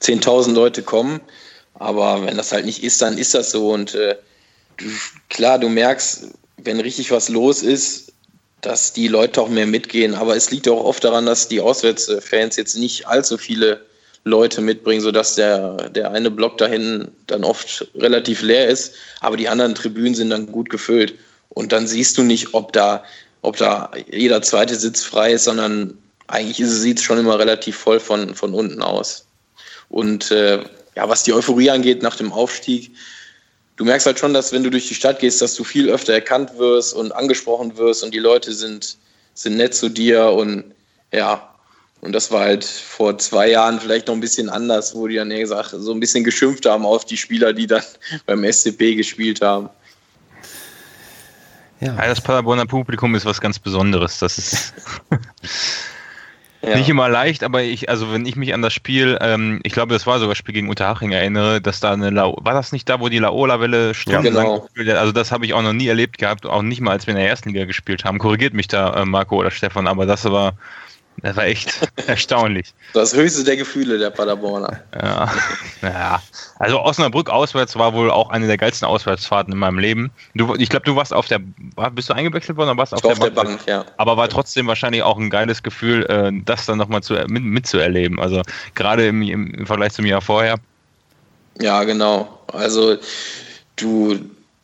10.000 Leute kommen. Aber wenn das halt nicht ist, dann ist das so. Und äh, klar, du merkst, wenn richtig was los ist, dass die Leute auch mehr mitgehen. Aber es liegt auch oft daran, dass die Auswärtsfans jetzt nicht allzu viele Leute mitbringen, sodass der, der eine Block da hinten dann oft relativ leer ist, aber die anderen Tribünen sind dann gut gefüllt. Und dann siehst du nicht, ob da, ob da jeder zweite Sitz frei ist, sondern eigentlich sieht es schon immer relativ voll von, von unten aus. Und äh, ja, was die Euphorie angeht nach dem Aufstieg, du merkst halt schon, dass wenn du durch die Stadt gehst, dass du viel öfter erkannt wirst und angesprochen wirst und die Leute sind, sind nett zu dir und ja, und das war halt vor zwei Jahren vielleicht noch ein bisschen anders, wo die dann gesagt, so ein bisschen geschimpft haben auf die Spieler, die dann beim SCP gespielt haben. Ja. das Paderborner Publikum ist was ganz Besonderes. Das ist Ja. Nicht immer leicht, aber ich, also wenn ich mich an das Spiel, ähm, ich glaube, das war sogar das Spiel gegen Unterhaching erinnere, dass da eine, La war das nicht da, wo die Laola-Welle stundenlang ja, genau. hat? Also das habe ich auch noch nie erlebt gehabt, auch nicht mal, als wir in der ersten Liga gespielt haben. Korrigiert mich da äh, Marco oder Stefan, aber das war, das war echt erstaunlich. Das höchste der Gefühle der Paderborner. Ja, ja. Also Osnabrück auswärts war wohl auch eine der geilsten Auswärtsfahrten in meinem Leben. Du, ich glaube, du warst auf der, bist du eingewechselt worden oder warst auf, der, auf Bank? der, Bank? ja. Aber war trotzdem wahrscheinlich auch ein geiles Gefühl, äh, das dann nochmal zu, mit, mitzuerleben. Also gerade im, im Vergleich zum Jahr vorher. Ja, genau. Also du,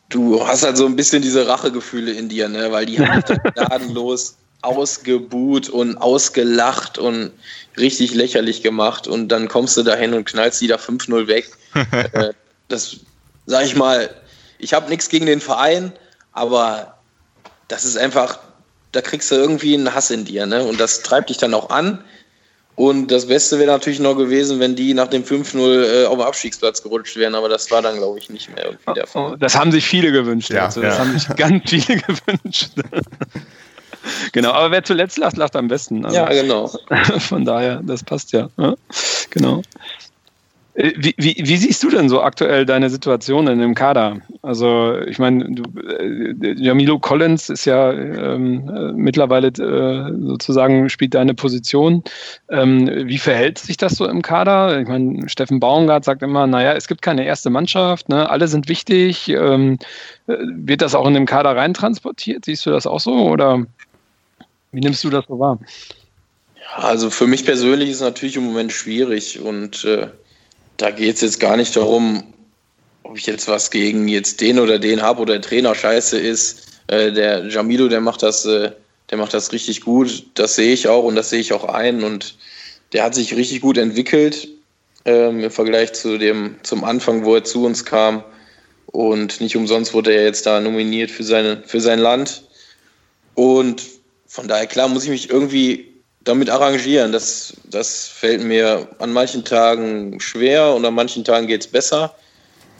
du hast halt so ein bisschen diese Rachegefühle in dir, ne? weil die haben dich gnadenlos ausgebuht und ausgelacht und richtig lächerlich gemacht und dann kommst du dahin und knallst die da 5-0 weg. Äh, das sag ich mal, ich habe nichts gegen den Verein, aber das ist einfach, da kriegst du irgendwie einen Hass in dir, ne? Und das treibt dich dann auch an. Und das Beste wäre natürlich noch gewesen, wenn die nach dem 5-0 äh, auf den Abstiegsplatz gerutscht wären, aber das war dann, glaube ich, nicht mehr irgendwie der Fall. Oh, das haben sich viele gewünscht. Ja, also. Das ja. haben sich ganz viele gewünscht. genau, aber wer zuletzt lacht, lacht am besten. Also, ja, genau. Von daher, das passt ja. ja genau. Äh, wie, wie, wie, siehst du denn so aktuell deine Situation in dem Kader? Also ich meine, äh, Jamilo Collins ist ja ähm, äh, mittlerweile äh, sozusagen spielt deine Position. Ähm, wie verhält sich das so im Kader? Ich meine, Steffen Baumgart sagt immer, naja, es gibt keine erste Mannschaft, ne? alle sind wichtig. Ähm, wird das auch in dem Kader reintransportiert? Siehst du das auch so oder wie nimmst du das so wahr? Also für mich persönlich ist es natürlich im Moment schwierig und äh, da geht es jetzt gar nicht darum, ob ich jetzt was gegen jetzt den oder den habe oder der Trainer scheiße ist. Äh, der Jamilo, der macht das, äh, der macht das richtig gut. Das sehe ich auch und das sehe ich auch ein. Und der hat sich richtig gut entwickelt ähm, im Vergleich zu dem zum Anfang, wo er zu uns kam. Und nicht umsonst wurde er jetzt da nominiert für, seine, für sein Land. Und von daher, klar, muss ich mich irgendwie damit arrangieren. Das, das fällt mir an manchen Tagen schwer und an manchen Tagen geht es besser.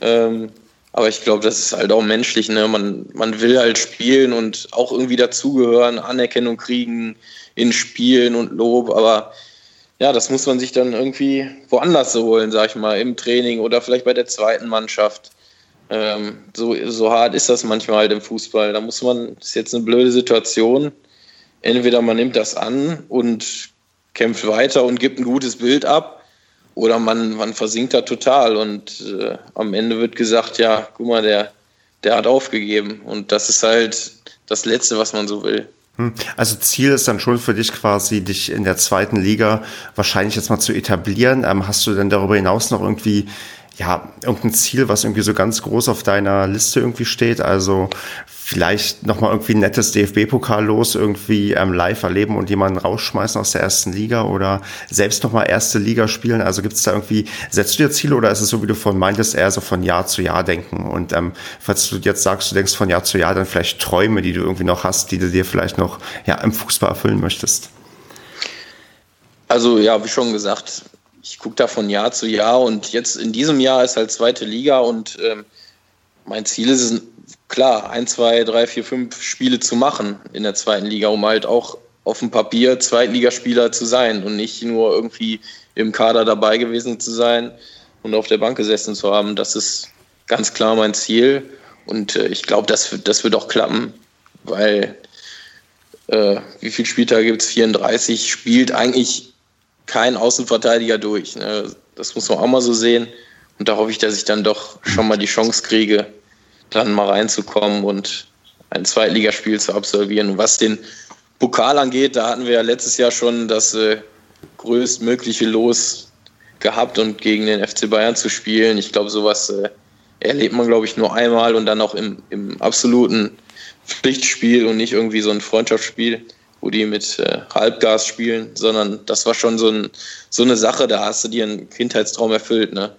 Ähm, aber ich glaube, das ist halt auch menschlich. Ne? Man, man will halt spielen und auch irgendwie dazugehören, Anerkennung kriegen in Spielen und Lob. Aber ja, das muss man sich dann irgendwie woanders holen, sag ich mal, im Training oder vielleicht bei der zweiten Mannschaft. Ähm, so, so hart ist das manchmal halt im Fußball. Da muss man, das ist jetzt eine blöde Situation. Entweder man nimmt das an und kämpft weiter und gibt ein gutes Bild ab oder man, man versinkt da total und äh, am Ende wird gesagt, ja, guck mal, der, der hat aufgegeben. Und das ist halt das Letzte, was man so will. Hm. Also Ziel ist dann schon für dich quasi, dich in der zweiten Liga wahrscheinlich jetzt mal zu etablieren. Ähm, hast du denn darüber hinaus noch irgendwie ja, irgendein Ziel, was irgendwie so ganz groß auf deiner Liste irgendwie steht. Also vielleicht nochmal irgendwie ein nettes DFB-Pokal los, irgendwie ähm, live erleben und jemanden rausschmeißen aus der ersten Liga oder selbst nochmal erste Liga spielen. Also gibt es da irgendwie, setzt du dir Ziele oder ist es so, wie du von meintest, eher so von Jahr zu Jahr denken? Und ähm, falls du jetzt sagst, du denkst von Jahr zu Jahr, dann vielleicht Träume, die du irgendwie noch hast, die du dir vielleicht noch ja, im Fußball erfüllen möchtest. Also ja, wie schon gesagt, ich gucke da von Jahr zu Jahr und jetzt in diesem Jahr ist halt zweite Liga und ähm, mein Ziel ist es klar, ein, zwei, drei, vier, fünf Spiele zu machen in der zweiten Liga, um halt auch auf dem Papier Zweitligaspieler zu sein und nicht nur irgendwie im Kader dabei gewesen zu sein und auf der Bank gesessen zu haben. Das ist ganz klar mein Ziel und äh, ich glaube, das, das wird auch klappen, weil äh, wie viele Spieltage gibt es? 34 spielt eigentlich kein Außenverteidiger durch. Ne? Das muss man auch mal so sehen. Und da hoffe ich, dass ich dann doch schon mal die Chance kriege, dann mal reinzukommen und ein Zweitligaspiel zu absolvieren. Und was den Pokal angeht, da hatten wir ja letztes Jahr schon das äh, größtmögliche Los gehabt und gegen den FC Bayern zu spielen. Ich glaube, sowas äh, erlebt man, glaube ich, nur einmal und dann auch im, im absoluten Pflichtspiel und nicht irgendwie so ein Freundschaftsspiel wo die mit äh, Halbgas spielen, sondern das war schon so, ein, so eine Sache, da hast du dir einen Kindheitstraum erfüllt. Ne?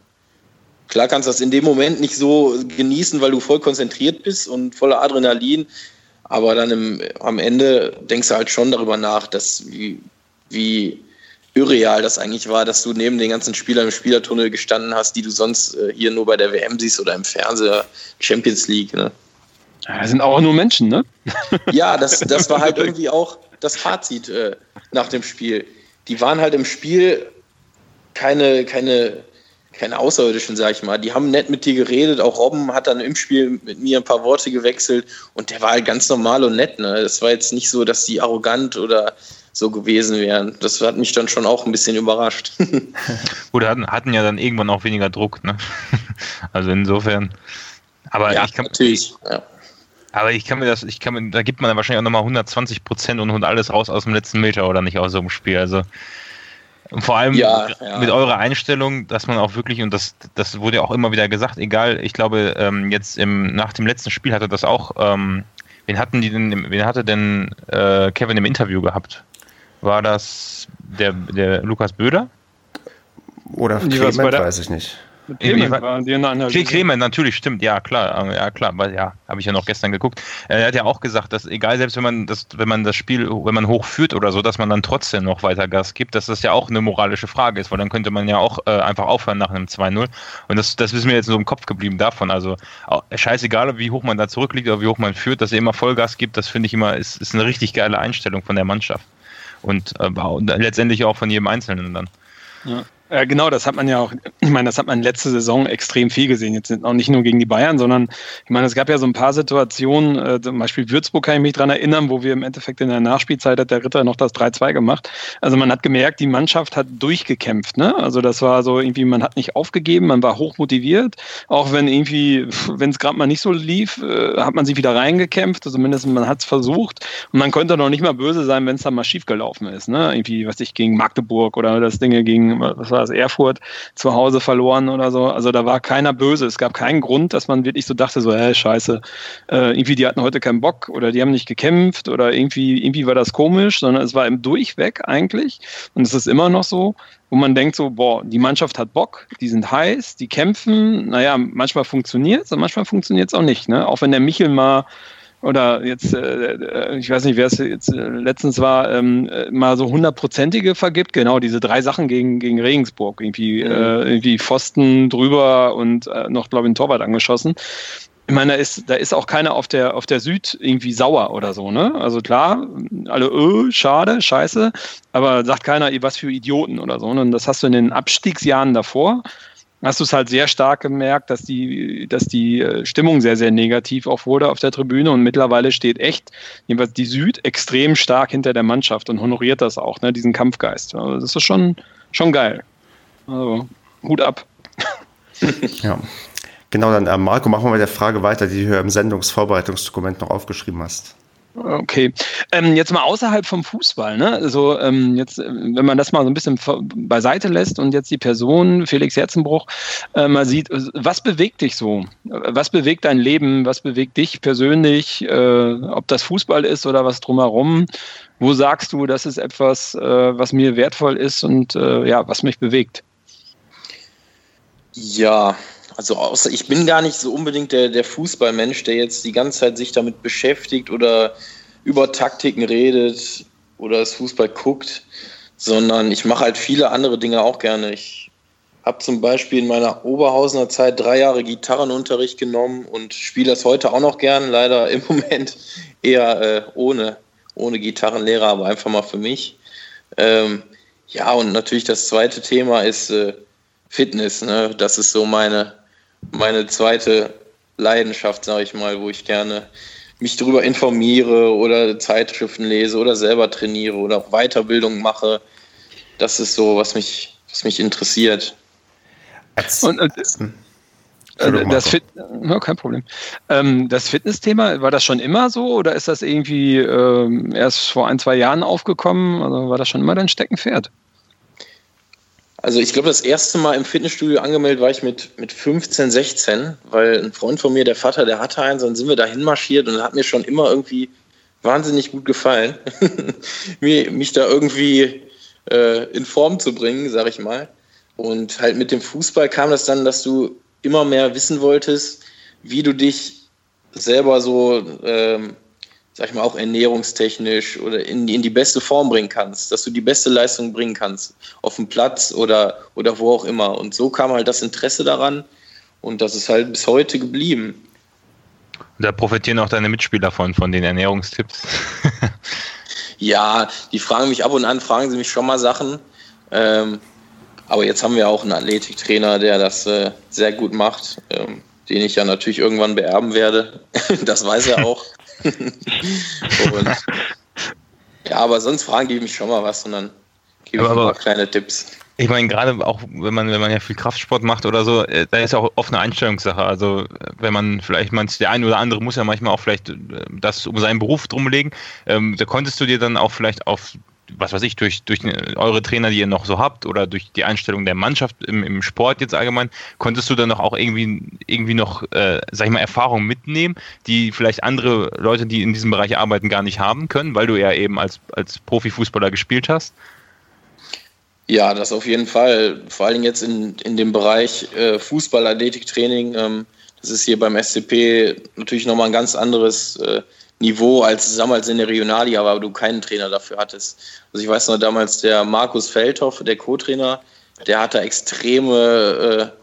Klar kannst du das in dem Moment nicht so genießen, weil du voll konzentriert bist und voller Adrenalin, aber dann im, am Ende denkst du halt schon darüber nach, dass wie, wie irreal das eigentlich war, dass du neben den ganzen Spielern im Spielertunnel gestanden hast, die du sonst äh, hier nur bei der WM siehst oder im Fernseher, Champions League. Ne? Das sind auch nur Menschen, ne? Ja, das, das war halt irgendwie auch das Fazit äh, nach dem Spiel. Die waren halt im Spiel keine, keine, keine Außerirdischen, sag ich mal. Die haben nett mit dir geredet. Auch Robben hat dann im Spiel mit mir ein paar Worte gewechselt und der war halt ganz normal und nett. Ne? Das war jetzt nicht so, dass die arrogant oder so gewesen wären. Das hat mich dann schon auch ein bisschen überrascht. Gut, hatten, hatten ja dann irgendwann auch weniger Druck. Ne? Also insofern. Aber ja, ich kann, natürlich. Ja. Aber ich kann mir das, ich kann mir, da gibt man dann wahrscheinlich auch nochmal 120 Prozent und holt alles raus aus dem letzten Meter oder nicht aus so einem Spiel. Also vor allem ja, ja. mit eurer Einstellung, dass man auch wirklich, und das, das wurde ja auch immer wieder gesagt, egal, ich glaube, ähm, jetzt im, nach dem letzten Spiel hatte das auch, ähm, wen hatten die denn, wen hatte denn äh, Kevin im Interview gehabt? War das der, der Lukas Böder? Oder Clement, weiß ich nicht. Mit Clement waren die in der Analyse. Clement, natürlich, stimmt, ja klar, ja klar, weil ja, habe ich ja noch gestern geguckt. Er hat ja auch gesagt, dass egal, selbst wenn man das, wenn man das Spiel, wenn man hochführt oder so, dass man dann trotzdem noch weiter Gas gibt, dass das ja auch eine moralische Frage ist, weil dann könnte man ja auch äh, einfach aufhören nach einem 2-0. Und das, das ist mir jetzt so im Kopf geblieben davon. Also scheißegal, wie hoch man da zurückliegt oder wie hoch man führt, dass er immer Vollgas gibt, das finde ich immer, ist, ist eine richtig geile Einstellung von der Mannschaft. Und, äh, und letztendlich auch von jedem Einzelnen dann. Ja. Äh, genau, das hat man ja auch, ich meine, das hat man letzte Saison extrem viel gesehen. Jetzt auch nicht nur gegen die Bayern, sondern ich meine, es gab ja so ein paar Situationen, äh, zum Beispiel Würzburg kann ich mich dran erinnern, wo wir im Endeffekt in der Nachspielzeit hat der Ritter noch das 3-2 gemacht. Also man hat gemerkt, die Mannschaft hat durchgekämpft. Ne? Also das war so irgendwie, man hat nicht aufgegeben, man war hoch motiviert. Auch wenn irgendwie, wenn es gerade mal nicht so lief, äh, hat man sich wieder reingekämpft. Also zumindest man hat es versucht. Und man konnte noch nicht mal böse sein, wenn es dann mal schief gelaufen ist. Ne? Irgendwie, was ich gegen Magdeburg oder das Dinge gegen, was war war das Erfurt zu Hause verloren oder so. Also da war keiner böse. Es gab keinen Grund, dass man wirklich so dachte, so, äh, scheiße, äh, irgendwie die hatten heute keinen Bock oder die haben nicht gekämpft oder irgendwie, irgendwie war das komisch, sondern es war im Durchweg eigentlich. Und es ist immer noch so. wo man denkt so, boah, die Mannschaft hat Bock, die sind heiß, die kämpfen, naja, manchmal funktioniert es und manchmal funktioniert es auch nicht. Ne? Auch wenn der Michel mal oder jetzt, äh, äh, ich weiß nicht, wer es jetzt äh, letztens war, ähm, äh, mal so hundertprozentige vergibt, genau, diese drei Sachen gegen, gegen Regensburg, irgendwie, mhm. äh, irgendwie Pfosten drüber und äh, noch, glaube ich, ein Torwart angeschossen. Ich meine, da ist, da ist auch keiner auf der, auf der Süd irgendwie sauer oder so, ne? Also klar, alle, öh, schade, scheiße, aber sagt keiner, was für Idioten oder so. Ne? Und das hast du in den Abstiegsjahren davor, hast du es halt sehr stark gemerkt, dass die, dass die äh, Stimmung sehr, sehr negativ auch wurde auf der Tribüne und mittlerweile steht echt, jedenfalls die Süd, extrem stark hinter der Mannschaft und honoriert das auch, ne, diesen Kampfgeist. Also das ist schon, schon geil. Also, Hut ab. ja. Genau, dann äh, Marco, machen wir mit der Frage weiter, die du im Sendungsvorbereitungsdokument noch aufgeschrieben hast. Okay. Ähm, jetzt mal außerhalb vom Fußball, ne? Also ähm, jetzt, wenn man das mal so ein bisschen beiseite lässt und jetzt die Person, Felix Herzenbruch, äh, mal sieht, was bewegt dich so? Was bewegt dein Leben? Was bewegt dich persönlich? Äh, ob das Fußball ist oder was drumherum? Wo sagst du, das ist etwas, äh, was mir wertvoll ist und äh, ja, was mich bewegt? Ja, also außer ich bin gar nicht so unbedingt der, der Fußballmensch, der jetzt die ganze Zeit sich damit beschäftigt oder über Taktiken redet oder das Fußball guckt, sondern ich mache halt viele andere Dinge auch gerne. Ich habe zum Beispiel in meiner Oberhausener Zeit drei Jahre Gitarrenunterricht genommen und spiele das heute auch noch gern. Leider im Moment eher äh, ohne, ohne Gitarrenlehrer, aber einfach mal für mich. Ähm, ja, und natürlich das zweite Thema ist äh, Fitness. Ne? Das ist so meine, meine zweite Leidenschaft, sage ich mal, wo ich gerne mich darüber informiere oder Zeitschriften lese oder selber trainiere oder auch Weiterbildung mache. Das ist so, was mich, was mich interessiert. Und, äh, äh das Fit no, kein Problem. Ähm, das Fitnessthema, war das schon immer so oder ist das irgendwie ähm, erst vor ein, zwei Jahren aufgekommen? Also war das schon immer dein Steckenpferd? Also ich glaube, das erste Mal im Fitnessstudio angemeldet war ich mit, mit 15, 16, weil ein Freund von mir, der Vater, der hatte eins, dann sind wir da hinmarschiert und hat mir schon immer irgendwie wahnsinnig gut gefallen, mich da irgendwie äh, in Form zu bringen, sag ich mal. Und halt mit dem Fußball kam das dann, dass du immer mehr wissen wolltest, wie du dich selber so ähm, sag ich mal, auch ernährungstechnisch oder in, in die beste Form bringen kannst, dass du die beste Leistung bringen kannst, auf dem Platz oder, oder wo auch immer. Und so kam halt das Interesse daran und das ist halt bis heute geblieben. Da profitieren auch deine Mitspieler von, von den Ernährungstipps. ja, die fragen mich ab und an, fragen sie mich schon mal Sachen. Ähm, aber jetzt haben wir auch einen Athletiktrainer, der das äh, sehr gut macht, ähm, den ich ja natürlich irgendwann beerben werde. das weiß er auch. und, ja, aber sonst fragen die mich schon mal was und dann gebe ich aber, ein paar kleine Tipps. Ich meine, gerade auch wenn man, wenn man ja viel Kraftsport macht oder so, äh, da ist ja auch oft eine Einstellungssache. Also wenn man vielleicht meinst, der eine oder andere muss ja manchmal auch vielleicht äh, das um seinen Beruf drumlegen, ähm, da konntest du dir dann auch vielleicht auf was weiß ich, durch, durch eure Trainer, die ihr noch so habt, oder durch die Einstellung der Mannschaft im, im Sport jetzt allgemein, konntest du dann noch auch irgendwie, irgendwie noch, äh, sag ich mal, Erfahrungen mitnehmen, die vielleicht andere Leute, die in diesem Bereich arbeiten, gar nicht haben können, weil du ja eben als, als Profifußballer gespielt hast? Ja, das auf jeden Fall. Vor Dingen jetzt in, in dem Bereich äh, Fußball-Athletiktraining. Ähm, das ist hier beim SCP natürlich nochmal ein ganz anderes äh, Niveau als damals in der Regionalliga, aber du keinen Trainer dafür hattest. Also ich weiß noch damals, der Markus Feldhoff, der Co-Trainer, der hat da extreme äh,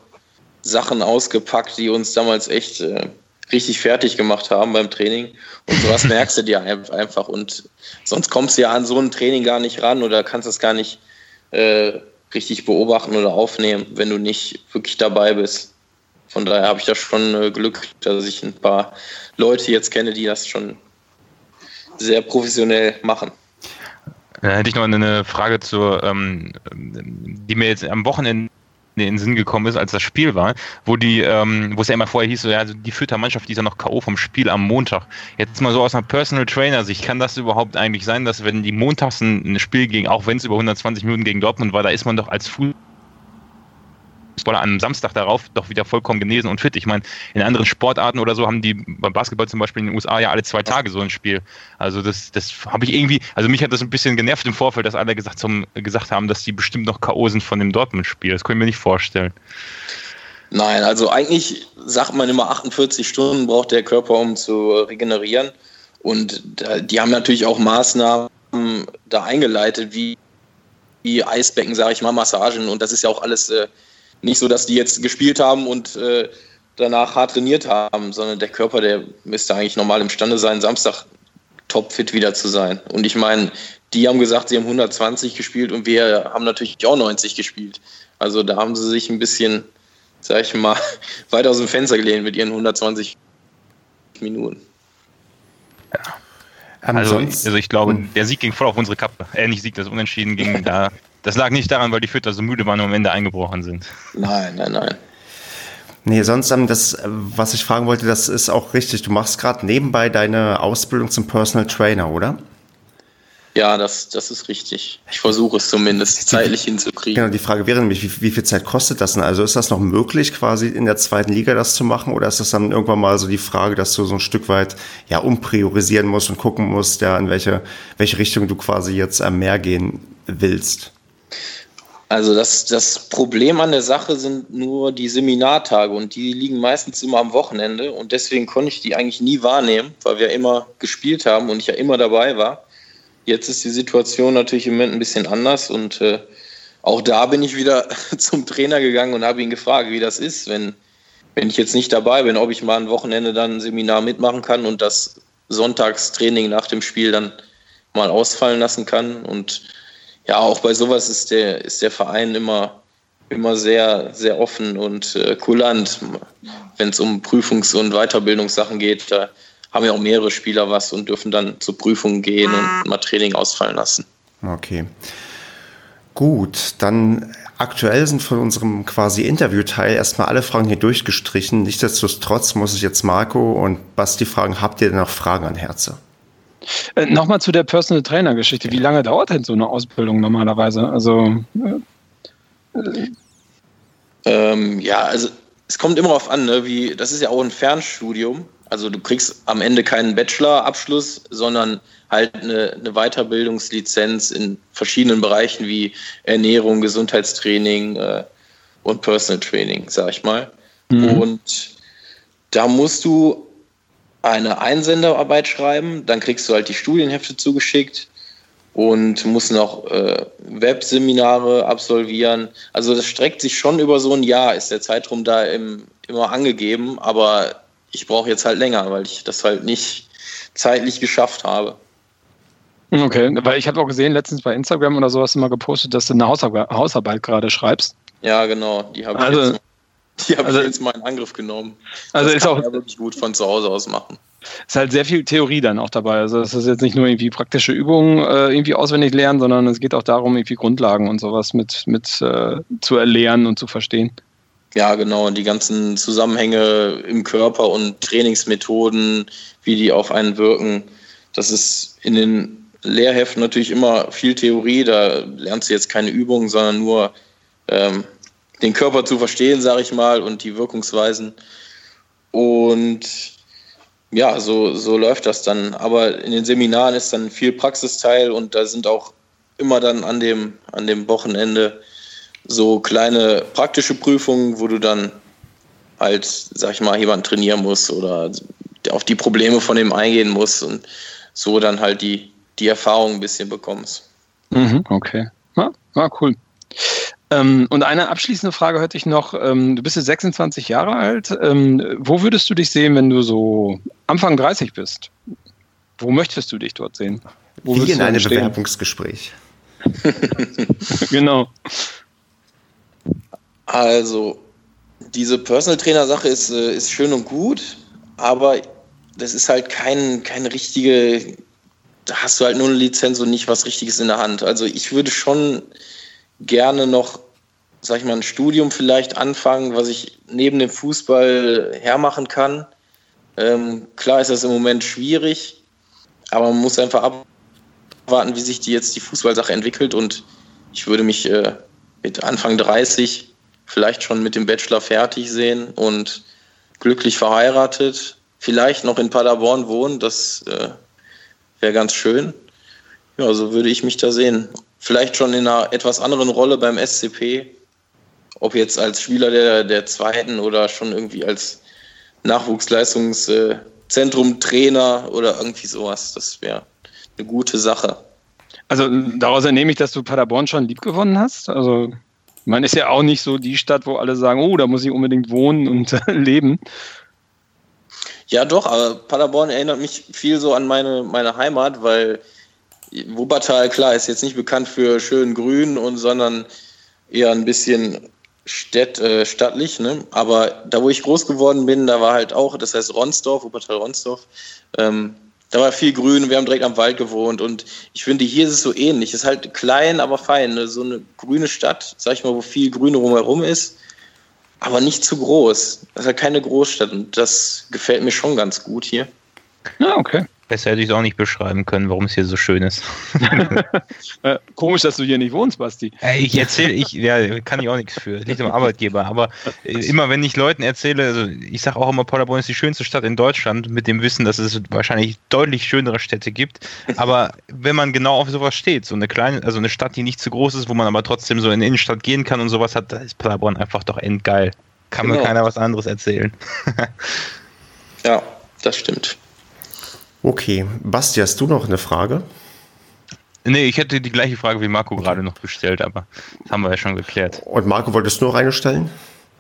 Sachen ausgepackt, die uns damals echt äh, richtig fertig gemacht haben beim Training. Und sowas merkst du dir einfach. Und sonst kommst du ja an so ein Training gar nicht ran oder kannst es gar nicht äh, richtig beobachten oder aufnehmen, wenn du nicht wirklich dabei bist. Von daher habe ich da schon äh, Glück, dass ich ein paar Leute jetzt kenne, die das schon sehr professionell machen. Da hätte ich noch eine Frage zur, ähm, die mir jetzt am Wochenende in den Sinn gekommen ist, als das Spiel war, wo die, ähm, wo es ja immer vorher hieß, so, ja, also die Fürther Mannschaft, die ist ja noch K.O. vom Spiel am Montag. Jetzt mal so aus einer Personal Trainer-Sicht, kann das überhaupt eigentlich sein, dass wenn die montags ein, ein Spiel gegen, auch wenn es über 120 Minuten gegen Dortmund war, da ist man doch als Fußball Fußballer am Samstag darauf doch wieder vollkommen genesen und fit. Ich meine, in anderen Sportarten oder so haben die beim Basketball zum Beispiel in den USA ja alle zwei Tage so ein Spiel. Also das, das habe ich irgendwie, also mich hat das ein bisschen genervt im Vorfeld, dass alle gesagt, zum, gesagt haben, dass die bestimmt noch K.O. sind von dem Dortmund-Spiel. Das können wir nicht vorstellen. Nein, also eigentlich sagt man immer 48 Stunden braucht der Körper, um zu regenerieren. Und die haben natürlich auch Maßnahmen da eingeleitet, wie, wie Eisbecken, sage ich mal, Massagen. Und das ist ja auch alles äh, nicht so, dass die jetzt gespielt haben und äh, danach hart trainiert haben, sondern der Körper, der müsste eigentlich normal imstande sein, Samstag topfit wieder zu sein. Und ich meine, die haben gesagt, sie haben 120 gespielt und wir haben natürlich auch 90 gespielt. Also da haben sie sich ein bisschen, sag ich mal, weit aus dem Fenster gelehnt mit ihren 120 Minuten. Ja. Also, also ich glaube, der Sieg ging voll auf unsere Kappe. Äh, nicht Sieg, das Unentschieden ging da das lag nicht daran, weil die Fütter so müde waren und am Ende eingebrochen sind. Nein, nein, nein. Nee, sonst, das, was ich fragen wollte, das ist auch richtig. Du machst gerade nebenbei deine Ausbildung zum Personal Trainer, oder? Ja, das, das ist richtig. Ich versuche es zumindest zeitlich hinzukriegen. Genau, die Frage wäre nämlich, wie, wie viel Zeit kostet das denn? Also ist das noch möglich, quasi in der zweiten Liga das zu machen? Oder ist das dann irgendwann mal so die Frage, dass du so ein Stück weit ja umpriorisieren musst und gucken musst, ja, in welche, welche Richtung du quasi jetzt äh, mehr gehen willst? Also das, das Problem an der Sache sind nur die Seminartage und die liegen meistens immer am Wochenende und deswegen konnte ich die eigentlich nie wahrnehmen, weil wir immer gespielt haben und ich ja immer dabei war. Jetzt ist die Situation natürlich im Moment ein bisschen anders und äh, auch da bin ich wieder zum Trainer gegangen und habe ihn gefragt, wie das ist, wenn, wenn ich jetzt nicht dabei bin, ob ich mal ein Wochenende dann ein Seminar mitmachen kann und das Sonntagstraining nach dem Spiel dann mal ausfallen lassen kann und ja, auch bei sowas ist der, ist der Verein immer, immer sehr, sehr offen und äh, kulant, wenn es um Prüfungs- und Weiterbildungssachen geht. Da haben ja auch mehrere Spieler was und dürfen dann zur Prüfung gehen und mal Training ausfallen lassen. Okay. Gut, dann aktuell sind von unserem quasi Interviewteil erstmal alle Fragen hier durchgestrichen. Nichtsdestotrotz muss ich jetzt Marco und Basti fragen, habt ihr denn noch Fragen an Herze? Äh, Nochmal zu der Personal Trainer Geschichte. Wie lange dauert denn so eine Ausbildung normalerweise? Also äh, ähm, ja, also es kommt immer darauf an, ne, wie das ist ja auch ein Fernstudium. Also du kriegst am Ende keinen Bachelor-Abschluss, sondern halt eine, eine, Weiterbildungslizenz in verschiedenen Bereichen wie Ernährung, Gesundheitstraining äh, und Personal Training, sag ich mal. Mhm. Und da musst du eine Einsenderarbeit schreiben, dann kriegst du halt die Studienhefte zugeschickt und musst noch äh, Webseminare absolvieren. Also das streckt sich schon über so ein Jahr, ist der Zeitraum da im, immer angegeben, aber ich brauche jetzt halt länger, weil ich das halt nicht zeitlich geschafft habe. Okay, weil ich habe auch gesehen, letztens bei Instagram oder so hast du mal gepostet, dass du eine Hausarbeit, Hausarbeit gerade schreibst. Ja, genau, die habe also, ich jetzt die habe also, ich jetzt mal in Angriff genommen. Also das ist auch wirklich gut von zu Hause aus machen. Ist halt sehr viel Theorie dann auch dabei. Also es ist jetzt nicht nur irgendwie praktische Übungen äh, irgendwie auswendig lernen, sondern es geht auch darum, irgendwie Grundlagen und sowas mit, mit äh, zu erlernen und zu verstehen. Ja, genau. Und die ganzen Zusammenhänge im Körper und Trainingsmethoden, wie die auf einen wirken. Das ist in den Lehrheften natürlich immer viel Theorie. Da lernst du jetzt keine Übungen, sondern nur ähm, den Körper zu verstehen, sage ich mal, und die Wirkungsweisen. Und ja, so, so läuft das dann. Aber in den Seminaren ist dann viel Praxisteil und da sind auch immer dann an dem, an dem Wochenende so kleine praktische Prüfungen, wo du dann halt, sag ich mal, jemanden trainieren musst oder auf die Probleme von dem eingehen musst und so dann halt die, die Erfahrung ein bisschen bekommst. Mhm, okay. Ja, ja, cool. Ähm, und eine abschließende Frage hatte ich noch. Ähm, du bist jetzt 26 Jahre alt. Ähm, wo würdest du dich sehen, wenn du so Anfang 30 bist? Wo möchtest du dich dort sehen? Wo Wie in einem Bewerbungsgespräch. genau. Also, diese Personal Trainer Sache ist, äh, ist schön und gut, aber das ist halt kein, keine richtige, da hast du halt nur eine Lizenz und nicht was Richtiges in der Hand. Also ich würde schon gerne noch, sag ich mal, ein Studium vielleicht anfangen, was ich neben dem Fußball hermachen kann. Ähm, klar ist das im Moment schwierig, aber man muss einfach abwarten, wie sich die jetzt die Fußballsache entwickelt und ich würde mich äh, mit Anfang 30 vielleicht schon mit dem Bachelor fertig sehen und glücklich verheiratet. Vielleicht noch in Paderborn wohnen, das äh, wäre ganz schön. Ja, so würde ich mich da sehen. Vielleicht schon in einer etwas anderen Rolle beim SCP. Ob jetzt als Spieler der, der zweiten oder schon irgendwie als Nachwuchsleistungszentrum, Trainer oder irgendwie sowas. Das wäre eine gute Sache. Also daraus entnehme ich, dass du Paderborn schon lieb gewonnen hast. Also man ist ja auch nicht so die Stadt, wo alle sagen, oh, da muss ich unbedingt wohnen und leben. Ja, doch, aber Paderborn erinnert mich viel so an meine, meine Heimat, weil Wuppertal, klar, ist jetzt nicht bekannt für schön grün und sondern eher ein bisschen Städt, äh, stattlich, ne? Aber da, wo ich groß geworden bin, da war halt auch, das heißt Ronsdorf, Wuppertal-Ronsdorf, ähm, da war viel grün, wir haben direkt am Wald gewohnt und ich finde, hier ist es so ähnlich. Es ist halt klein, aber fein. Ne? So eine grüne Stadt, sag ich mal, wo viel Grün drumherum ist, aber nicht zu groß. Das ist halt keine Großstadt und das gefällt mir schon ganz gut hier. Ja, okay. Besser hätte ich es auch nicht beschreiben können, warum es hier so schön ist. Äh, komisch, dass du hier nicht wohnst, Basti. Ich erzähle, ich, ja, kann ich auch nichts für. Liegt am Arbeitgeber. Aber äh, immer wenn ich Leuten erzähle, also ich sage auch immer, Paderborn ist die schönste Stadt in Deutschland, mit dem Wissen, dass es wahrscheinlich deutlich schönere Städte gibt. Aber wenn man genau auf sowas steht, so eine kleine, also eine Stadt, die nicht zu groß ist, wo man aber trotzdem so in die Innenstadt gehen kann und sowas hat, da ist Paderborn einfach doch endgeil. Kann genau. mir keiner was anderes erzählen. ja, das stimmt. Okay, Basti, hast du noch eine Frage? Nee, ich hätte die gleiche Frage wie Marco gerade noch gestellt, aber das haben wir ja schon geklärt. Und Marco, wolltest du noch eine stellen?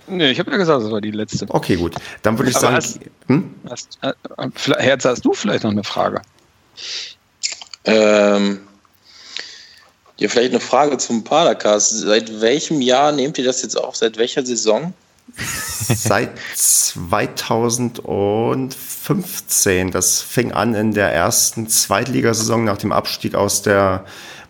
Nee, ich habe ja gesagt, das war die letzte. Okay, gut. Dann würde ich aber sagen. Hast, hm? hast, äh, Herz, hast du vielleicht noch eine Frage? Ähm, ja, vielleicht eine Frage zum Padercast. Seit welchem Jahr nehmt ihr das jetzt auf? Seit welcher Saison? Seit 2015. Das fing an in der ersten Zweitligasaison nach dem Abstieg aus der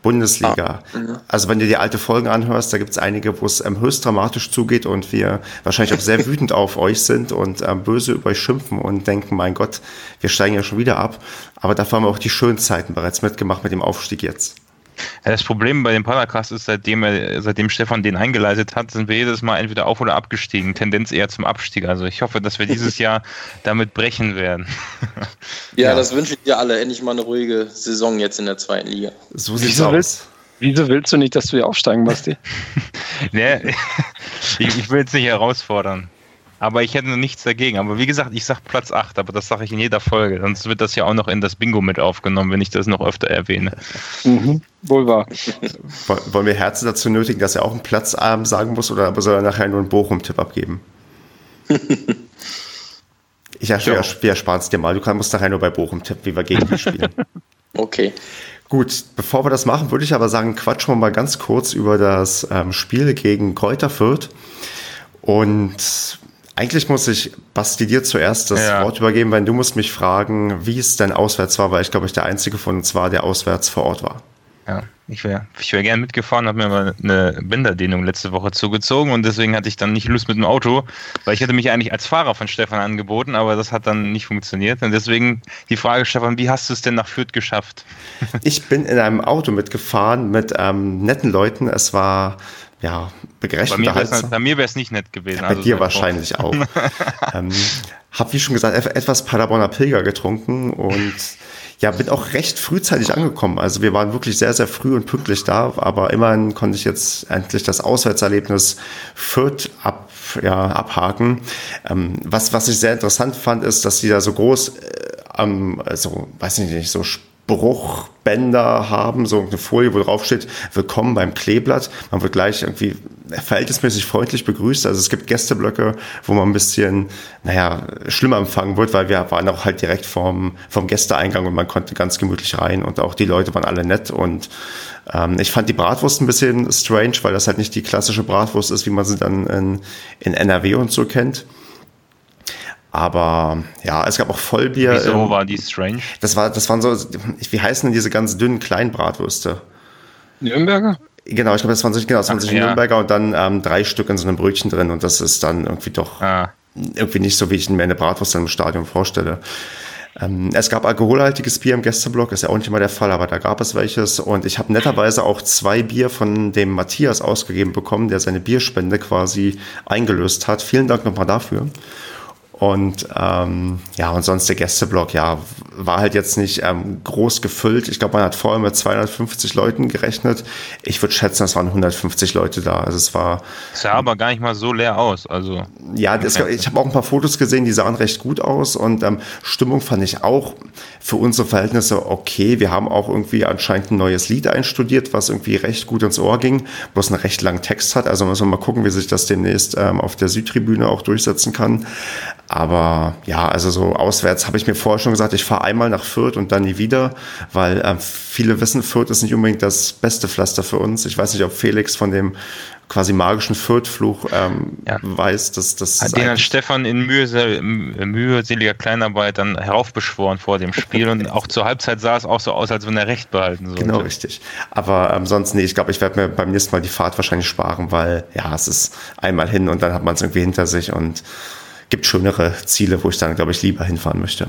Bundesliga. Ah, mhm. also wenn du die alte Folgen anhörst, da gibt es einige, wo es ähm, höchst dramatisch zugeht und wir wahrscheinlich auch sehr wütend auf euch sind und ähm, böse über euch schimpfen und denken, mein Gott, wir steigen ja schon wieder ab. Aber dafür haben wir auch die schönen Zeiten bereits mitgemacht mit dem Aufstieg jetzt. Ja, das Problem bei dem Podcast ist, seitdem, er, seitdem Stefan den eingeleitet hat, sind wir jedes Mal entweder auf- oder abgestiegen. Tendenz eher zum Abstieg. Also ich hoffe, dass wir dieses Jahr damit brechen werden. ja, ja, das wünsche ich dir alle. Endlich mal eine ruhige Saison jetzt in der zweiten Liga. So sieht's wieso aus. Willst, wieso willst du nicht, dass wir aufsteigen, Basti? nee, ich, ich will jetzt nicht herausfordern. Aber ich hätte nichts dagegen. Aber wie gesagt, ich sage Platz 8, aber das sage ich in jeder Folge. Sonst wird das ja auch noch in das Bingo mit aufgenommen, wenn ich das noch öfter erwähne. Mhm, wohl wahr. Wollen wir Herzen dazu nötigen, dass er auch einen Platz sagen muss oder aber soll er nachher nur einen Bochum-Tipp abgeben? ich ja, wir, wir ersparen es dir mal. Du musst nachher nur bei Bochum tippen, wie wir gegen die spielen. okay. Gut, bevor wir das machen, würde ich aber sagen, quatschen wir mal ganz kurz über das ähm, Spiel gegen Kräuter Fürth. Und eigentlich muss ich Basti dir zuerst das ja. Wort übergeben, weil du musst mich fragen, wie es denn auswärts war, weil ich glaube ich der Einzige von uns war, der auswärts vor Ort war. Ja, ich wäre ich wär gern mitgefahren, habe mir aber eine Bänderdehnung letzte Woche zugezogen und deswegen hatte ich dann nicht Lust mit dem Auto, weil ich hätte mich eigentlich als Fahrer von Stefan angeboten, aber das hat dann nicht funktioniert. Und deswegen die Frage, Stefan, wie hast du es denn nach Fürth geschafft? Ich bin in einem Auto mitgefahren mit ähm, netten Leuten. Es war ja, mir, halt, bei mir wäre es nicht nett gewesen. Bei also dir wahrscheinlich auch. ähm, hab, wie schon gesagt, etwas Paderborner Pilger getrunken und ja, bin auch recht frühzeitig angekommen. Also wir waren wirklich sehr, sehr früh und pünktlich da, aber immerhin konnte ich jetzt endlich das Auswärtserlebnis Fürth ab, ja, abhaken. Ähm, was, was ich sehr interessant fand, ist, dass die da so groß, äh, ähm, also, weiß ich nicht, so Bruchbänder haben, so eine Folie, wo drauf steht, willkommen beim Kleeblatt. Man wird gleich irgendwie verhältnismäßig freundlich begrüßt. Also es gibt Gästeblöcke, wo man ein bisschen, naja, schlimmer empfangen wird, weil wir waren auch halt direkt vom, vom Gästeeingang und man konnte ganz gemütlich rein und auch die Leute waren alle nett und ähm, ich fand die Bratwurst ein bisschen strange, weil das halt nicht die klassische Bratwurst ist, wie man sie dann in, in NRW und so kennt. Aber ja, es gab auch Vollbier. Wieso ähm, war die strange? Das war, das waren so, wie heißen denn diese ganz dünnen kleinen Bratwürste? Nürnberger? Genau, ich glaube, das waren sich, genau, das waren sich ja. Nürnberger und dann ähm, drei Stück in so einem Brötchen drin und das ist dann irgendwie doch ah. irgendwie nicht so, wie ich mir eine Bratwurst im Stadion vorstelle. Ähm, es gab alkoholhaltiges Bier im Gästeblock, ist ja auch nicht immer der Fall, aber da gab es welches. Und ich habe netterweise auch zwei Bier von dem Matthias ausgegeben bekommen, der seine Bierspende quasi eingelöst hat. Vielen Dank nochmal dafür. Und ähm, ja, und sonst der Gästeblock, ja, war halt jetzt nicht ähm, groß gefüllt. Ich glaube, man hat vorher mit 250 Leuten gerechnet. Ich würde schätzen, es waren 150 Leute da. Also es war. Es sah aber gar nicht mal so leer aus. Also ja, das, ich habe auch ein paar Fotos gesehen, die sahen recht gut aus und ähm, Stimmung fand ich auch für unsere Verhältnisse okay. Wir haben auch irgendwie anscheinend ein neues Lied einstudiert, was irgendwie recht gut ins Ohr ging, bloß einen recht langen Text hat. Also müssen wir mal gucken, wie sich das demnächst ähm, auf der Südtribüne auch durchsetzen kann. Aber ja, also so auswärts habe ich mir vorher schon gesagt, ich fahre einmal nach Fürth und dann nie wieder, weil äh, viele wissen, Fürth ist nicht unbedingt das beste Pflaster für uns. Ich weiß nicht, ob Felix von dem quasi magischen Fürth-Fluch ähm, ja. weiß, dass das. Hat den hat Stefan in mühsel mühseliger Kleinarbeit dann heraufbeschworen vor dem Spiel und auch zur Halbzeit sah es auch so aus, als wenn er recht behalten sollte. Genau, richtig. Aber ähm, sonst, nee, ich glaube, ich werde mir beim nächsten Mal die Fahrt wahrscheinlich sparen, weil ja, es ist einmal hin und dann hat man es irgendwie hinter sich und gibt schönere Ziele, wo ich dann, glaube ich, lieber hinfahren möchte.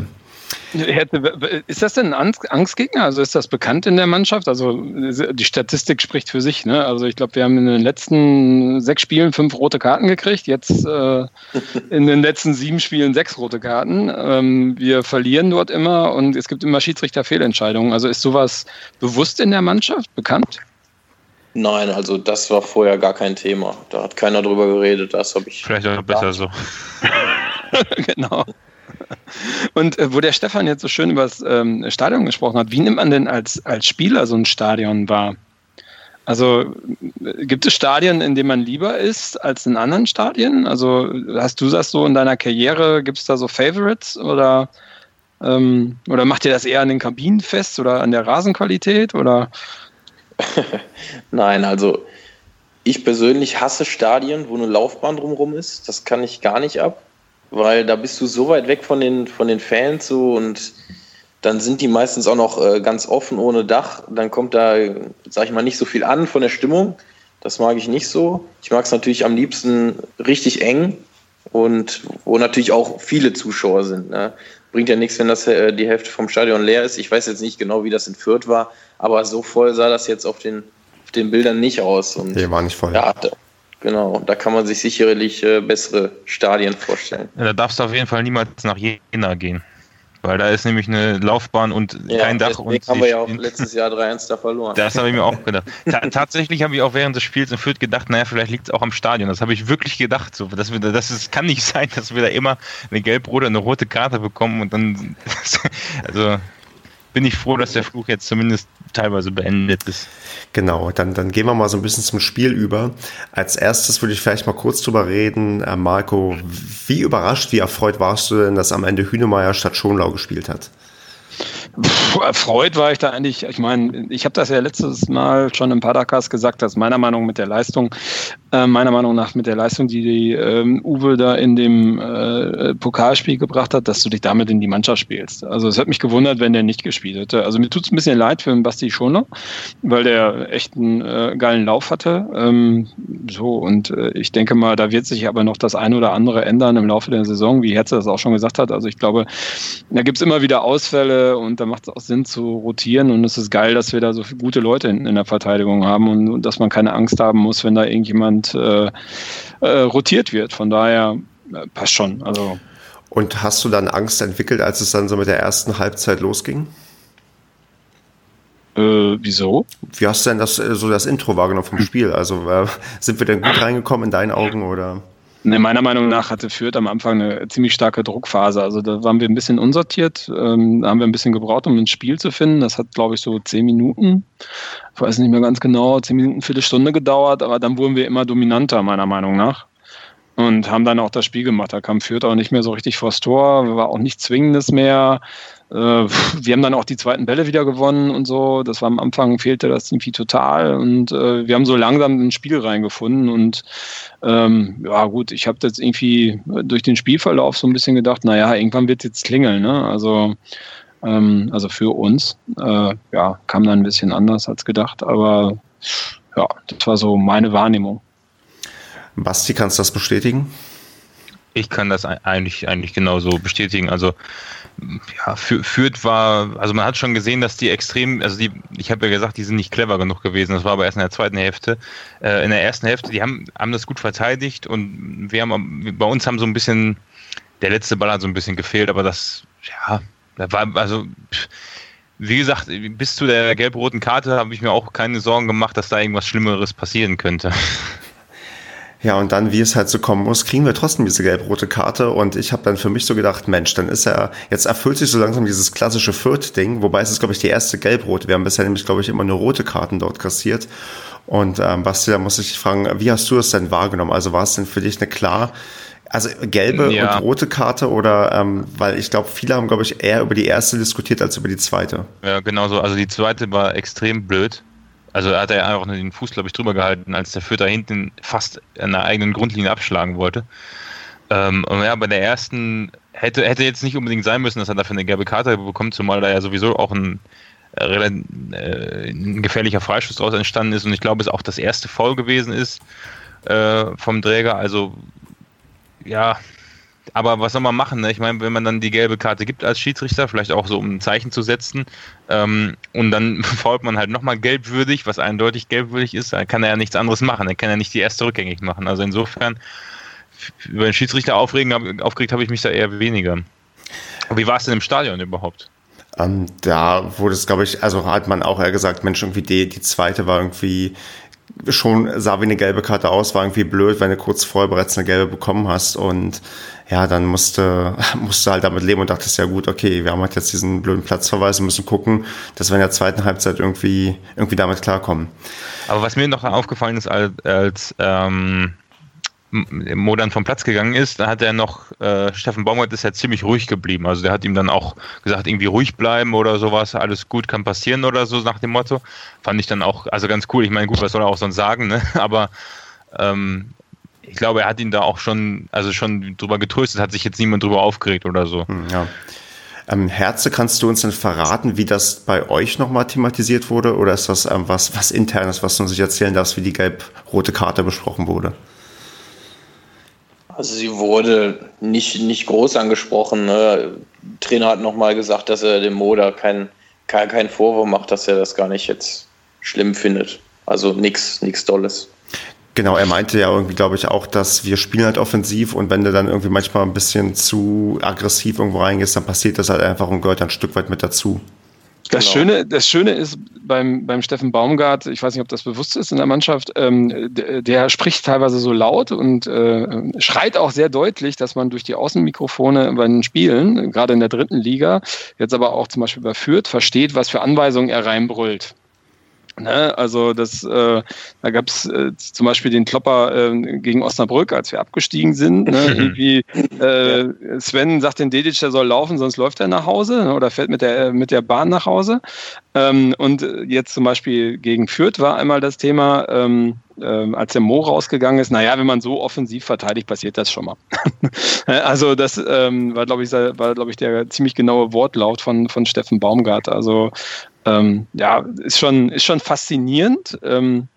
Ist das denn ein Angstgegner? Also ist das bekannt in der Mannschaft? Also die Statistik spricht für sich. Ne? Also ich glaube, wir haben in den letzten sechs Spielen fünf rote Karten gekriegt. Jetzt äh, in den letzten sieben Spielen sechs rote Karten. Ähm, wir verlieren dort immer und es gibt immer Schiedsrichterfehlentscheidungen. Also ist sowas bewusst in der Mannschaft bekannt? Nein, also das war vorher gar kein Thema. Da hat keiner drüber geredet. Das habe ich. Vielleicht auch besser so. genau. Und äh, wo der Stefan jetzt so schön über das ähm, Stadion gesprochen hat, wie nimmt man denn als, als Spieler so ein Stadion wahr? Also gibt es Stadien, in denen man lieber ist als in anderen Stadien? Also hast du das so in deiner Karriere, gibt es da so Favorites oder, ähm, oder macht ihr das eher an den Kabinen fest oder an der Rasenqualität oder? Nein, also ich persönlich hasse Stadien, wo eine Laufbahn drumherum ist. Das kann ich gar nicht ab, weil da bist du so weit weg von den, von den Fans so und dann sind die meistens auch noch äh, ganz offen ohne Dach. Dann kommt da, sag ich mal, nicht so viel an von der Stimmung. Das mag ich nicht so. Ich mag es natürlich am liebsten richtig eng und wo natürlich auch viele Zuschauer sind. Ne? Bringt ja nichts, wenn das äh, die Hälfte vom Stadion leer ist. Ich weiß jetzt nicht genau, wie das in Fürth war, aber so voll sah das jetzt auf den, auf den Bildern nicht aus. Und nee, war nicht voll. Ja, da, genau, da kann man sich sicherlich äh, bessere Stadien vorstellen. Ja, da darfst du auf jeden Fall niemals nach Jena gehen. Weil da ist nämlich eine Laufbahn und ja, kein Dach. Und haben wir ja auch letztes Jahr 3-1 da verloren. Das habe ich mir auch gedacht. Ta tatsächlich habe ich auch während des Spiels in Fürth gedacht, naja, vielleicht liegt es auch am Stadion. Das habe ich wirklich gedacht. So, dass wir, das ist, kann nicht sein, dass wir da immer eine gelb-rote, eine rote Karte bekommen und dann. also bin ich froh, dass der Fluch jetzt zumindest teilweise beendet ist. Genau, dann, dann gehen wir mal so ein bisschen zum Spiel über. Als erstes würde ich vielleicht mal kurz drüber reden. Äh, Marco, wie überrascht, wie erfreut warst du denn, dass am Ende Hünemeyer statt Schonlau gespielt hat? Erfreut war ich da eigentlich, ich meine, ich habe das ja letztes Mal schon im Padercast gesagt, dass meiner Meinung nach mit der Leistung, äh, meiner Meinung nach mit der Leistung, die, die ähm, Uwe da in dem äh, Pokalspiel gebracht hat, dass du dich damit in die Mannschaft spielst. Also es hat mich gewundert, wenn der nicht gespielt hätte. Also mir tut es ein bisschen leid für den Basti Schoner, weil der echt einen äh, geilen Lauf hatte. Ähm, so, und äh, ich denke mal, da wird sich aber noch das eine oder andere ändern im Laufe der Saison, wie Herze das auch schon gesagt hat. Also ich glaube, da gibt es immer wieder Ausfälle und da macht es auch Sinn zu rotieren und es ist geil, dass wir da so gute Leute in, in der Verteidigung haben und, und, dass man keine Angst haben muss, wenn da irgendjemand äh, äh, rotiert wird. Von daher äh, passt schon. Also. Und hast du dann Angst entwickelt, als es dann so mit der ersten Halbzeit losging? Äh, wieso? Wie hast du denn das, äh, so das Intro wahrgenommen vom Spiel? Also äh, sind wir denn gut reingekommen in deinen Augen oder? Ne, meiner Meinung nach hatte Fürth am Anfang eine ziemlich starke Druckphase. Also da waren wir ein bisschen unsortiert, ähm, da haben wir ein bisschen gebraucht, um ein Spiel zu finden. Das hat, glaube ich, so zehn Minuten, ich weiß nicht mehr ganz genau, zehn Minuten, Viertelstunde gedauert, aber dann wurden wir immer dominanter, meiner Meinung nach. Und haben dann auch das Spiel gemacht. Da kam Fürth auch nicht mehr so richtig vors Tor, war auch nichts Zwingendes mehr. Äh, wir haben dann auch die zweiten Bälle wieder gewonnen und so. Das war am Anfang, fehlte das irgendwie total. Und äh, wir haben so langsam ein Spiel reingefunden. Und ähm, ja, gut, ich habe jetzt irgendwie durch den Spielverlauf so ein bisschen gedacht, naja, irgendwann wird jetzt klingeln. Ne? Also, ähm, also für uns, äh, ja, kam dann ein bisschen anders als gedacht. Aber ja, das war so meine Wahrnehmung. Basti, kannst du das bestätigen? Ich kann das eigentlich, eigentlich genauso bestätigen. Also ja, führt war, also man hat schon gesehen, dass die extrem, also die, ich habe ja gesagt, die sind nicht clever genug gewesen. Das war aber erst in der zweiten Hälfte. Äh, in der ersten Hälfte, die haben, haben das gut verteidigt und wir haben, bei uns haben so ein bisschen, der letzte Ball hat so ein bisschen gefehlt, aber das, ja, da war, also, wie gesagt, bis zu der gelb-roten Karte habe ich mir auch keine Sorgen gemacht, dass da irgendwas Schlimmeres passieren könnte. Ja, und dann, wie es halt so kommen muss, kriegen wir trotzdem diese gelb-rote Karte. Und ich habe dann für mich so gedacht, Mensch, dann ist er, jetzt erfüllt sich so langsam dieses klassische Fürth-Ding, wobei es ist, glaube ich, die erste gelb-rote. Wir haben bisher nämlich, glaube ich, immer nur rote Karten dort kassiert. Und ähm, Basti, da muss ich dich fragen, wie hast du es denn wahrgenommen? Also war es denn für dich eine klar, also gelbe ja. und rote Karte oder, ähm, weil ich glaube, viele haben, glaube ich, eher über die erste diskutiert als über die zweite. Ja, genau so. Also die zweite war extrem blöd. Also hat er einfach nur den Fuß, glaube ich, drüber gehalten, als der Fürth da hinten fast an der eigenen Grundlinie abschlagen wollte. Ähm, ja, bei der ersten hätte, hätte jetzt nicht unbedingt sein müssen, dass er dafür eine gelbe Karte bekommt, zumal da ja sowieso auch ein, äh, äh ein gefährlicher Freischuss daraus entstanden ist und ich glaube, es auch das erste Foul gewesen ist äh, vom Träger. Also ja, aber was soll man machen? Ne? Ich meine, wenn man dann die gelbe Karte gibt als Schiedsrichter, vielleicht auch so, um ein Zeichen zu setzen, ähm, und dann fault man halt nochmal gelbwürdig, was eindeutig gelbwürdig ist, dann kann er ja nichts anderes machen. Er kann ja nicht die erste rückgängig machen. Also insofern, über den Schiedsrichter aufregen, aufgeregt habe ich mich da eher weniger. Wie war es denn im Stadion überhaupt? Ähm, da wurde es, glaube ich, also hat man auch eher gesagt, Mensch, irgendwie die, die zweite war irgendwie schon sah wie eine gelbe Karte aus, war irgendwie blöd, wenn du kurz vorher bereits eine gelbe bekommen hast und ja, dann musste, musste halt damit leben und dachtest, ja gut, okay, wir haben halt jetzt diesen blöden Platzverweis und müssen gucken, dass wir in der zweiten Halbzeit irgendwie, irgendwie damit klarkommen. Aber was mir noch aufgefallen ist, als, als ähm, Modern vom Platz gegangen ist, da hat er noch, äh, Steffen Baumgart ist ja ziemlich ruhig geblieben. Also der hat ihm dann auch gesagt, irgendwie ruhig bleiben oder sowas, alles gut kann passieren oder so nach dem Motto. Fand ich dann auch, also ganz cool. Ich meine, gut, was soll er auch sonst sagen, ne? Aber ähm, ich glaube, er hat ihn da auch schon, also schon drüber getröstet, hat sich jetzt niemand drüber aufgeregt oder so. Hm, ja. Ähm, Herze, kannst du uns denn verraten, wie das bei euch nochmal thematisiert wurde? Oder ist das ähm, was, was internes, was du uns erzählen darfst, wie die gelb-rote Karte besprochen wurde? Also sie wurde nicht, nicht groß angesprochen. Ne? Trainer hat nochmal gesagt, dass er dem Moda keinen kein, kein Vorwurf macht, dass er das gar nicht jetzt schlimm findet. Also nichts nichts Dolles. Genau, er meinte ja irgendwie, glaube ich, auch, dass wir spielen halt offensiv und wenn du dann irgendwie manchmal ein bisschen zu aggressiv irgendwo reingehst, dann passiert das halt einfach und gehört ein Stück weit mit dazu. Das, genau. Schöne, das Schöne ist beim, beim Steffen Baumgart, ich weiß nicht, ob das bewusst ist in der Mannschaft, ähm, der, der, spricht teilweise so laut und äh, schreit auch sehr deutlich, dass man durch die Außenmikrofone bei den Spielen, gerade in der dritten Liga, jetzt aber auch zum Beispiel überführt, versteht, was für Anweisungen er reinbrüllt. Ne? Also das, äh, da gab es äh, zum Beispiel den Klopper äh, gegen Osnabrück, als wir abgestiegen sind. Ne? Irgendwie äh, Sven sagt den Dedic, der soll laufen, sonst läuft er nach Hause ne? oder fährt mit der mit der Bahn nach Hause. Ähm, und jetzt zum Beispiel gegen Fürth war einmal das Thema. Ähm, ähm, als der Mo rausgegangen ist, naja, wenn man so offensiv verteidigt, passiert das schon mal. also das ähm, war, glaube ich, war, glaube ich, der ziemlich genaue Wortlaut von, von Steffen Baumgart. Also ähm, ja, ist schon, ist schon faszinierend, ähm,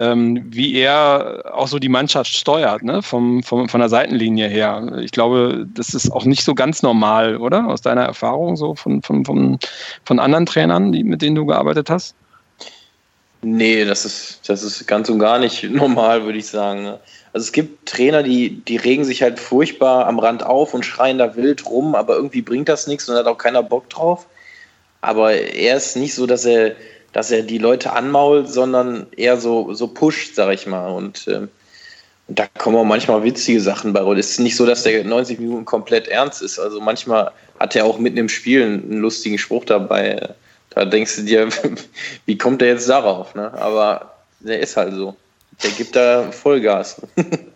ähm, wie er auch so die Mannschaft steuert, ne? vom, vom, von der Seitenlinie her. Ich glaube, das ist auch nicht so ganz normal, oder? Aus deiner Erfahrung so von, von, von, von anderen Trainern, die, mit denen du gearbeitet hast? Nee, das ist, das ist ganz und gar nicht normal, würde ich sagen. Ne? Also es gibt Trainer, die, die regen sich halt furchtbar am Rand auf und schreien da wild rum, aber irgendwie bringt das nichts und hat auch keiner Bock drauf aber er ist nicht so, dass er, dass er die Leute anmault, sondern eher so, so pusht, sag ich mal. Und, ähm, und da kommen auch manchmal witzige Sachen bei. Es ist nicht so, dass der 90 Minuten komplett ernst ist. Also manchmal hat er auch mitten im Spiel einen lustigen Spruch dabei. Da denkst du dir, wie kommt der jetzt darauf? Ne? Aber der ist halt so. Der gibt da Vollgas.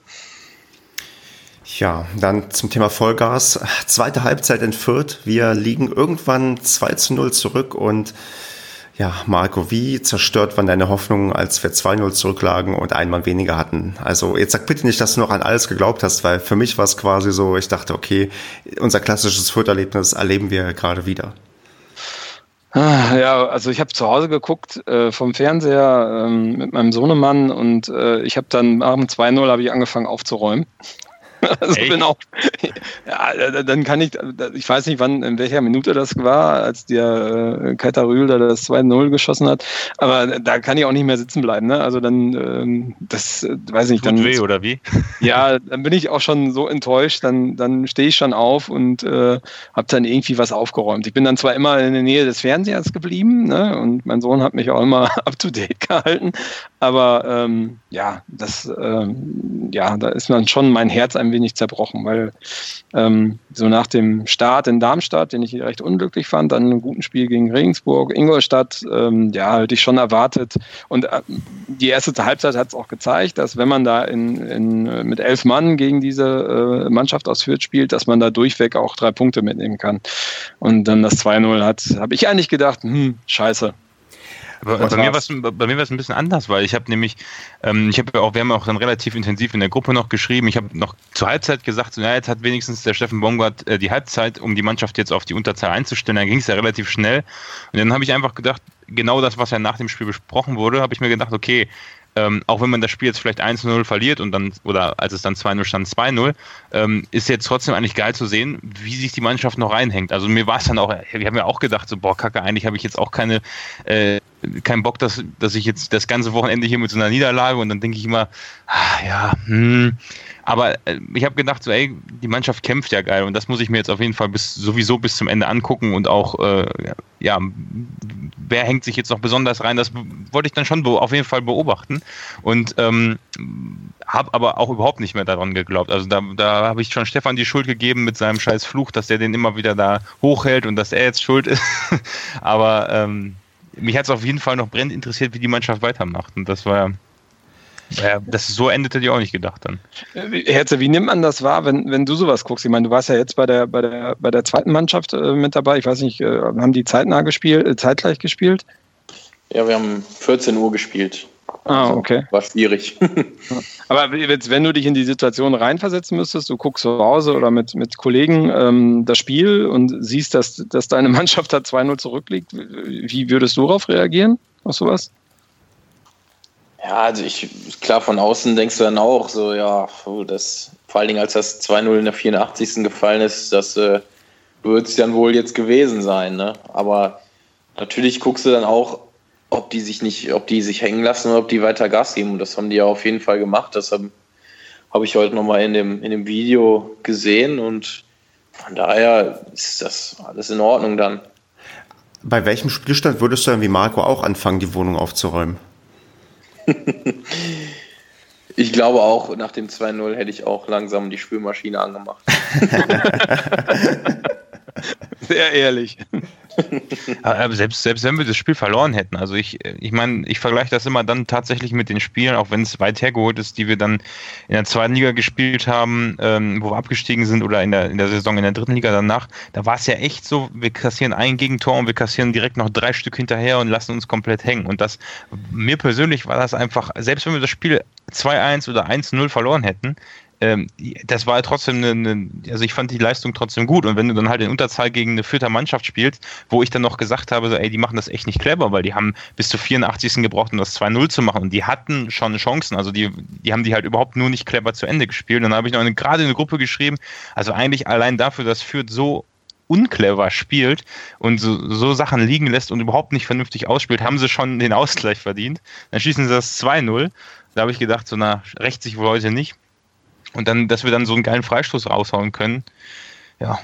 Ja, dann zum Thema Vollgas. Zweite Halbzeit in Fürth. Wir liegen irgendwann 2 zu 0 zurück und ja, Marco, wie zerstört waren deine Hoffnungen, als wir 2-0 zurücklagen und einmal weniger hatten? Also jetzt sag bitte nicht, dass du noch an alles geglaubt hast, weil für mich war es quasi so, ich dachte, okay, unser klassisches Fürth-Erlebnis erleben wir gerade wieder. Ja, also ich habe zu Hause geguckt äh, vom Fernseher ähm, mit meinem Sohnemann und äh, ich habe dann nach dem 2-0 habe ich angefangen aufzuräumen. Also Echt? bin auch, ja, dann kann ich, ich weiß nicht, wann, in welcher Minute das war, als der äh, Katarül da das 2-0 geschossen hat, aber da kann ich auch nicht mehr sitzen bleiben. Ne? Also dann, ähm, das äh, weiß ich Tut dann. weh, oder wie? Ja, dann bin ich auch schon so enttäuscht, dann, dann stehe ich schon auf und äh, habe dann irgendwie was aufgeräumt. Ich bin dann zwar immer in der Nähe des Fernsehers geblieben ne? und mein Sohn hat mich auch immer up to date gehalten, aber ähm, ja, das, ähm, ja, da ist man schon mein Herz ein wenig zerbrochen, weil ähm, so nach dem Start in Darmstadt, den ich recht unglücklich fand, dann einem guten Spiel gegen Regensburg, Ingolstadt, ähm, ja, hätte ich schon erwartet. Und äh, die erste Halbzeit hat es auch gezeigt, dass wenn man da in, in, mit elf Mann gegen diese äh, Mannschaft aus Fürth spielt, dass man da durchweg auch drei Punkte mitnehmen kann. Und dann das 2-0 hat, habe ich eigentlich gedacht, hm, scheiße, aber bei mir, war's, bei mir war es ein bisschen anders, weil ich habe nämlich, ähm, ich habe ja auch, wir haben auch dann relativ intensiv in der Gruppe noch geschrieben. Ich habe noch zur Halbzeit gesagt, so, ja, jetzt hat wenigstens der Steffen Baumgart äh, die Halbzeit, um die Mannschaft jetzt auf die Unterzahl einzustellen. Dann ging es ja relativ schnell. Und dann habe ich einfach gedacht, genau das, was ja nach dem Spiel besprochen wurde, habe ich mir gedacht, okay, ähm, auch wenn man das Spiel jetzt vielleicht 1-0 verliert und dann, oder als es dann 2-0 stand, 2-0, ähm, ist jetzt trotzdem eigentlich geil zu sehen, wie sich die Mannschaft noch reinhängt. Also mir war es dann auch, wir haben ja auch gedacht, so, boah, Kacke, eigentlich habe ich jetzt auch keine, äh, keinen Bock, dass, dass ich jetzt das ganze Wochenende hier mit so einer Niederlage und dann denke ich immer, ah, ja, hm, aber äh, ich habe gedacht, so, ey, die Mannschaft kämpft ja geil und das muss ich mir jetzt auf jeden Fall bis, sowieso bis zum Ende angucken und auch, äh, ja, wer hängt sich jetzt noch besonders rein, das wollte ich dann schon auf jeden Fall beobachten und ähm, habe aber auch überhaupt nicht mehr daran geglaubt. Also da, da habe ich schon Stefan die Schuld gegeben mit seinem scheiß Fluch, dass der den immer wieder da hochhält und dass er jetzt schuld ist. aber ähm, mich hat es auf jeden Fall noch brennend interessiert, wie die Mannschaft weitermacht und das war ja ja, das so endet hätte ich auch nicht gedacht dann. Herze, wie nimmt man das wahr, wenn, wenn du sowas guckst? Ich meine, du warst ja jetzt bei der, bei der, bei der zweiten Mannschaft äh, mit dabei. Ich weiß nicht, äh, haben die zeitnah gespielt, äh, zeitgleich gespielt? Ja, wir haben 14 Uhr gespielt. Ah, okay. War schwierig. Aber jetzt, wenn du dich in die Situation reinversetzen müsstest, du guckst zu Hause oder mit, mit Kollegen ähm, das Spiel und siehst, dass, dass deine Mannschaft da 2-0 zurückliegt, wie würdest du darauf reagieren, auf sowas? Ja, also ich, klar, von außen denkst du dann auch so, ja, das, vor allen Dingen als das 2-0 in der 84. gefallen ist, das äh, wird es dann wohl jetzt gewesen sein, ne? Aber natürlich guckst du dann auch, ob die sich nicht, ob die sich hängen lassen oder ob die weiter Gas geben. Und das haben die ja auf jeden Fall gemacht. Das habe hab ich heute nochmal in dem, in dem Video gesehen und von daher ist das alles in Ordnung dann. Bei welchem Spielstand würdest du dann wie Marco auch anfangen, die Wohnung aufzuräumen? ich glaube auch, nach dem 2-0 hätte ich auch langsam die Spülmaschine angemacht. Sehr ehrlich. Aber selbst, selbst wenn wir das Spiel verloren hätten, also ich, ich meine, ich vergleiche das immer dann tatsächlich mit den Spielen, auch wenn es weit hergeholt ist, die wir dann in der zweiten Liga gespielt haben, ähm, wo wir abgestiegen sind oder in der, in der Saison in der dritten Liga danach, da war es ja echt so, wir kassieren ein Gegentor und wir kassieren direkt noch drei Stück hinterher und lassen uns komplett hängen. Und das, mir persönlich war das einfach, selbst wenn wir das Spiel 2-1 oder 1-0 verloren hätten, ähm, das war trotzdem eine, eine, also ich fand die Leistung trotzdem gut. Und wenn du dann halt in Unterzahl gegen eine vierte Mannschaft spielst, wo ich dann noch gesagt habe, so, ey, die machen das echt nicht clever, weil die haben bis zu 84. gebraucht, um das 2-0 zu machen. Und die hatten schon Chancen. Also die, die haben die halt überhaupt nur nicht clever zu Ende gespielt. Und dann habe ich noch eine, gerade eine Gruppe geschrieben, also eigentlich allein dafür, dass Fürth so unclever spielt und so, so Sachen liegen lässt und überhaupt nicht vernünftig ausspielt, haben sie schon den Ausgleich verdient. Dann schießen sie das 2-0. Da habe ich gedacht, so na, rächt sich wohl heute nicht. Und dann, dass wir dann so einen geilen Freistoß raushauen können. Ja.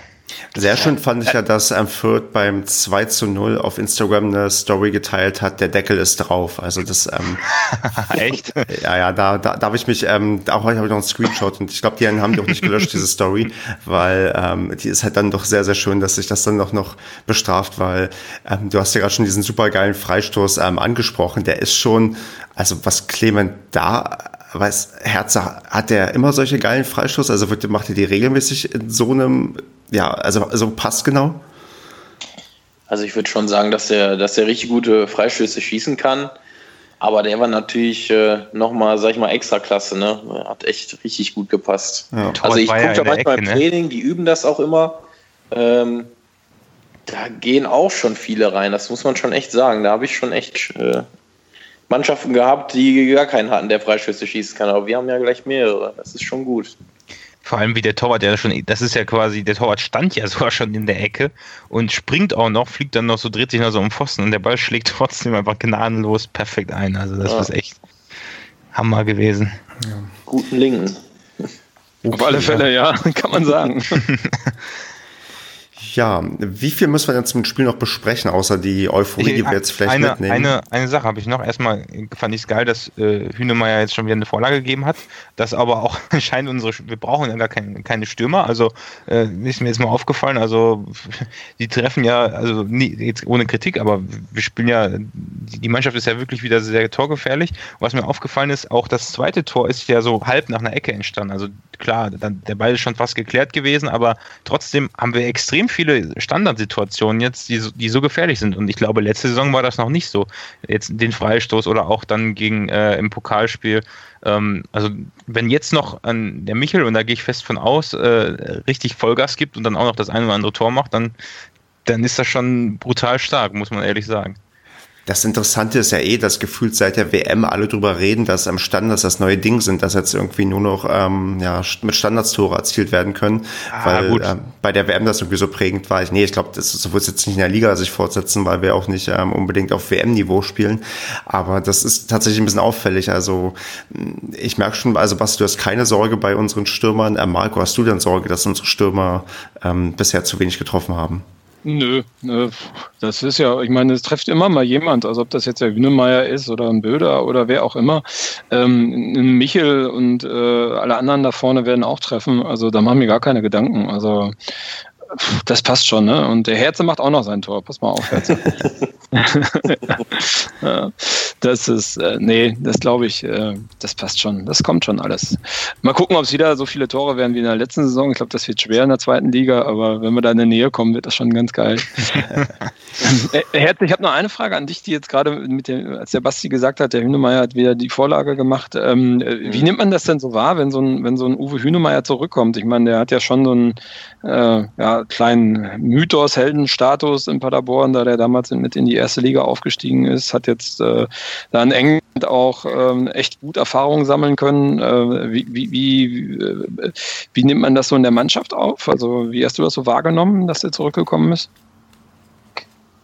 Sehr schön fand ich ja, dass ähm, Fürth beim 2 zu 0 auf Instagram eine Story geteilt hat, der Deckel ist drauf. Also das ähm, Echt? Ja, ja, da, da, da habe ich mich, ähm, auch heute habe ich noch einen Screenshot und ich glaube, die haben die auch nicht gelöscht, diese Story, weil ähm, die ist halt dann doch sehr, sehr schön, dass sich das dann noch, noch bestraft, weil ähm, du hast ja gerade schon diesen super geilen Freistoß ähm, angesprochen. Der ist schon, also was Clement da weiß, Herzer, hat der immer solche geilen Freistoß? Also wird, macht er die regelmäßig in so einem, ja, also, also passgenau? Also ich würde schon sagen, dass er, dass er richtig gute Freistöße schießen kann. Aber der war natürlich äh, nochmal, sag ich mal, extra klasse, ne? Hat echt richtig gut gepasst. Ja. Also ich gucke ja da manchmal Ecke, im ne? Training, die üben das auch immer. Ähm, da gehen auch schon viele rein, das muss man schon echt sagen. Da habe ich schon echt äh, Mannschaften gehabt, die gar keinen hatten, der Freischüsse schießen kann. Aber wir haben ja gleich mehrere. Das ist schon gut. Vor allem wie der Torwart, der schon, das ist ja quasi, der Torwart stand ja sogar schon in der Ecke und springt auch noch, fliegt dann noch so, dreht sich noch so um Pfosten und der Ball schlägt trotzdem einfach gnadenlos perfekt ein. Also das ja. ist echt Hammer gewesen. Ja. Guten Linken. Okay, Auf alle Fälle, ja, kann man sagen. Ja, wie viel müssen wir denn zum Spiel noch besprechen, außer die Euphorie, ich, die wir jetzt vielleicht eine, mitnehmen? Eine, eine Sache habe ich noch. Erstmal fand ich es geil, dass äh, Hünemeyer jetzt schon wieder eine Vorlage gegeben hat. Das aber auch scheint unsere, wir brauchen ja gar kein, keine Stürmer. Also äh, ist mir jetzt mal aufgefallen. Also die treffen ja, also nie, jetzt ohne Kritik, aber wir spielen ja, die Mannschaft ist ja wirklich wieder sehr torgefährlich. Was mir aufgefallen ist, auch das zweite Tor ist ja so halb nach einer Ecke entstanden. Also klar, dann, der Ball ist schon fast geklärt gewesen, aber trotzdem haben wir extrem viele Standardsituationen jetzt, die, die so gefährlich sind. Und ich glaube, letzte Saison war das noch nicht so. Jetzt den Freistoß oder auch dann gegen äh, im Pokalspiel. Ähm, also wenn jetzt noch an der Michel, und da gehe ich fest von aus, äh, richtig Vollgas gibt und dann auch noch das eine oder andere Tor macht, dann, dann ist das schon brutal stark, muss man ehrlich sagen. Das Interessante ist ja eh, dass gefühlt seit der WM alle drüber reden, dass am Standards das neue Ding sind, dass jetzt irgendwie nur noch ähm, ja, mit Standardstore erzielt werden können. Ah, weil äh, bei der WM das irgendwie so prägend war. Ich, nee, ich glaube, das so wird jetzt nicht in der Liga sich fortsetzen, weil wir auch nicht ähm, unbedingt auf WM-Niveau spielen. Aber das ist tatsächlich ein bisschen auffällig. Also ich merke schon, also Basti, du hast keine Sorge bei unseren Stürmern. Äh, Marco, hast du denn Sorge, dass unsere Stürmer ähm, bisher zu wenig getroffen haben? Nö, das ist ja, ich meine, es trifft immer mal jemand, also ob das jetzt der Hünemeyer ist oder ein Böder oder wer auch immer. Ähm, Michel und äh, alle anderen da vorne werden auch treffen, also da machen wir gar keine Gedanken. Also das passt schon, ne? Und der Herze macht auch noch sein Tor. Pass mal auf, Herze. das ist, äh, nee, das glaube ich, äh, das passt schon. Das kommt schon alles. Mal gucken, ob es wieder so viele Tore werden wie in der letzten Saison. Ich glaube, das wird schwer in der zweiten Liga, aber wenn wir da in der Nähe kommen, wird das schon ganz geil. äh, Herze, ich habe noch eine Frage an dich, die jetzt gerade mit dem, als der Basti gesagt hat, der Hünemeyer hat wieder die Vorlage gemacht. Ähm, äh, wie mhm. nimmt man das denn so wahr, wenn so ein, wenn so ein Uwe Hünemeyer zurückkommt? Ich meine, der hat ja schon so ein, äh, ja, kleinen Mythos, Heldenstatus in Paderborn, da der damals mit in die erste Liga aufgestiegen ist, hat jetzt äh, da in England auch ähm, echt gut Erfahrungen sammeln können. Äh, wie, wie, wie, äh, wie nimmt man das so in der Mannschaft auf? Also wie hast du das so wahrgenommen, dass er zurückgekommen ist?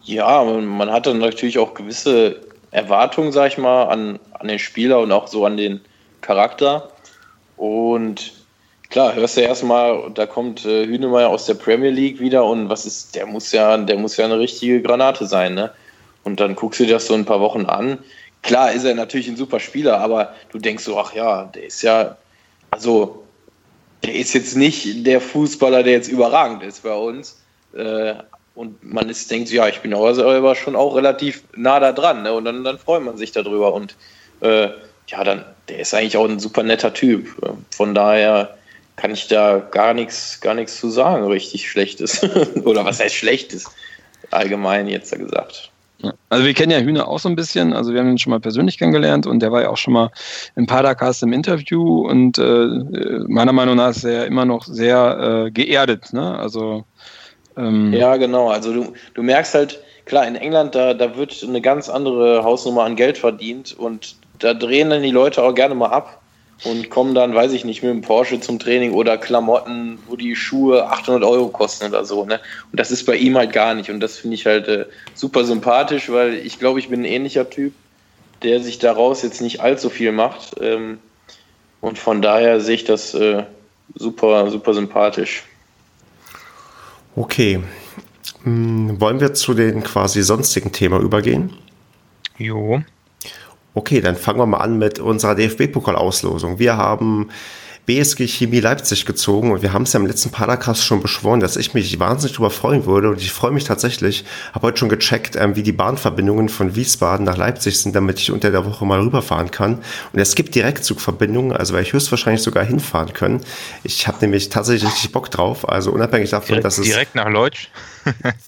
Ja, man hatte natürlich auch gewisse Erwartungen, sag ich mal, an, an den Spieler und auch so an den Charakter. Und klar, hörst du erstmal, da kommt äh, Hünemeyer aus der Premier League wieder und was ist, der muss ja, der muss ja eine richtige Granate sein, ne? Und dann guckst du dir das so ein paar Wochen an. Klar ist er natürlich ein super Spieler, aber du denkst so, ach ja, der ist ja, also, der ist jetzt nicht der Fußballer, der jetzt überragend ist bei uns. Äh, und man ist, denkt, ja, ich bin aber schon auch relativ nah da dran, ne? Und dann, dann freut man sich darüber. Und äh, ja, dann, der ist eigentlich auch ein super netter Typ. Von daher kann ich da gar nichts, gar nichts zu sagen, richtig Schlechtes. Oder was heißt Schlechtes? Allgemein jetzt gesagt. Also wir kennen ja Hühner auch so ein bisschen, also wir haben ihn schon mal persönlich kennengelernt und der war ja auch schon mal im Padercast im Interview und äh, meiner Meinung nach ist er immer noch sehr äh, geerdet, ne? Also ähm ja, genau. Also du, du merkst halt, klar, in England, da, da wird eine ganz andere Hausnummer an Geld verdient und da drehen dann die Leute auch gerne mal ab und kommen dann, weiß ich nicht, mit dem Porsche zum Training oder Klamotten, wo die Schuhe 800 Euro kosten oder so. Ne? Und das ist bei ihm halt gar nicht. Und das finde ich halt äh, super sympathisch, weil ich glaube, ich bin ein ähnlicher Typ, der sich daraus jetzt nicht allzu viel macht. Ähm, und von daher sehe ich das äh, super, super sympathisch. Okay. Hm, wollen wir zu den quasi sonstigen Themen übergehen? Jo. Okay, dann fangen wir mal an mit unserer DFB-Pokalauslosung. Wir haben BSG Chemie Leipzig gezogen und wir haben es ja im letzten Paracast schon beschworen, dass ich mich wahnsinnig darüber freuen würde und ich freue mich tatsächlich. Habe heute schon gecheckt, ähm, wie die Bahnverbindungen von Wiesbaden nach Leipzig sind, damit ich unter der Woche mal rüberfahren kann. Und es gibt Direktzugverbindungen, also werde ich höchstwahrscheinlich sogar hinfahren können. Ich habe nämlich tatsächlich richtig Bock drauf, also unabhängig davon, direkt, dass es... Direkt nach Leutsch?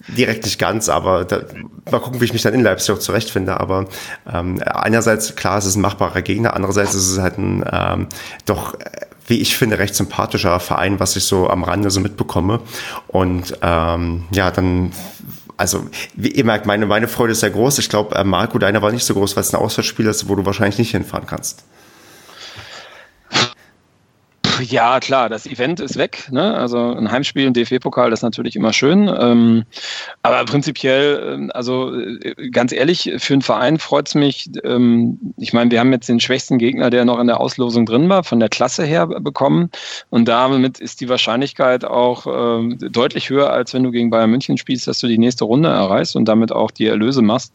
Direkt nicht ganz, aber da, mal gucken, wie ich mich dann in Leipzig auch zurechtfinde. Aber ähm, einerseits, klar, es ist ein machbarer Gegner, andererseits ist es halt ein ähm, doch wie ich finde, recht sympathischer Verein, was ich so am Rande so mitbekomme. Und ähm, ja, dann also wie ihr merkt, meine, meine Freude ist sehr groß. Ich glaube, äh, Marco, deiner war nicht so groß, weil es ein Auswärtsspiel ist, wo du wahrscheinlich nicht hinfahren kannst. Ja, klar, das Event ist weg. Ne? Also ein Heimspiel im DFB-Pokal ist natürlich immer schön. Ähm, aber prinzipiell, ähm, also äh, ganz ehrlich, für einen Verein freut es mich. Ähm, ich meine, wir haben jetzt den schwächsten Gegner, der noch in der Auslosung drin war, von der Klasse her bekommen. Und damit ist die Wahrscheinlichkeit auch äh, deutlich höher, als wenn du gegen Bayern München spielst, dass du die nächste Runde erreichst und damit auch die Erlöse machst.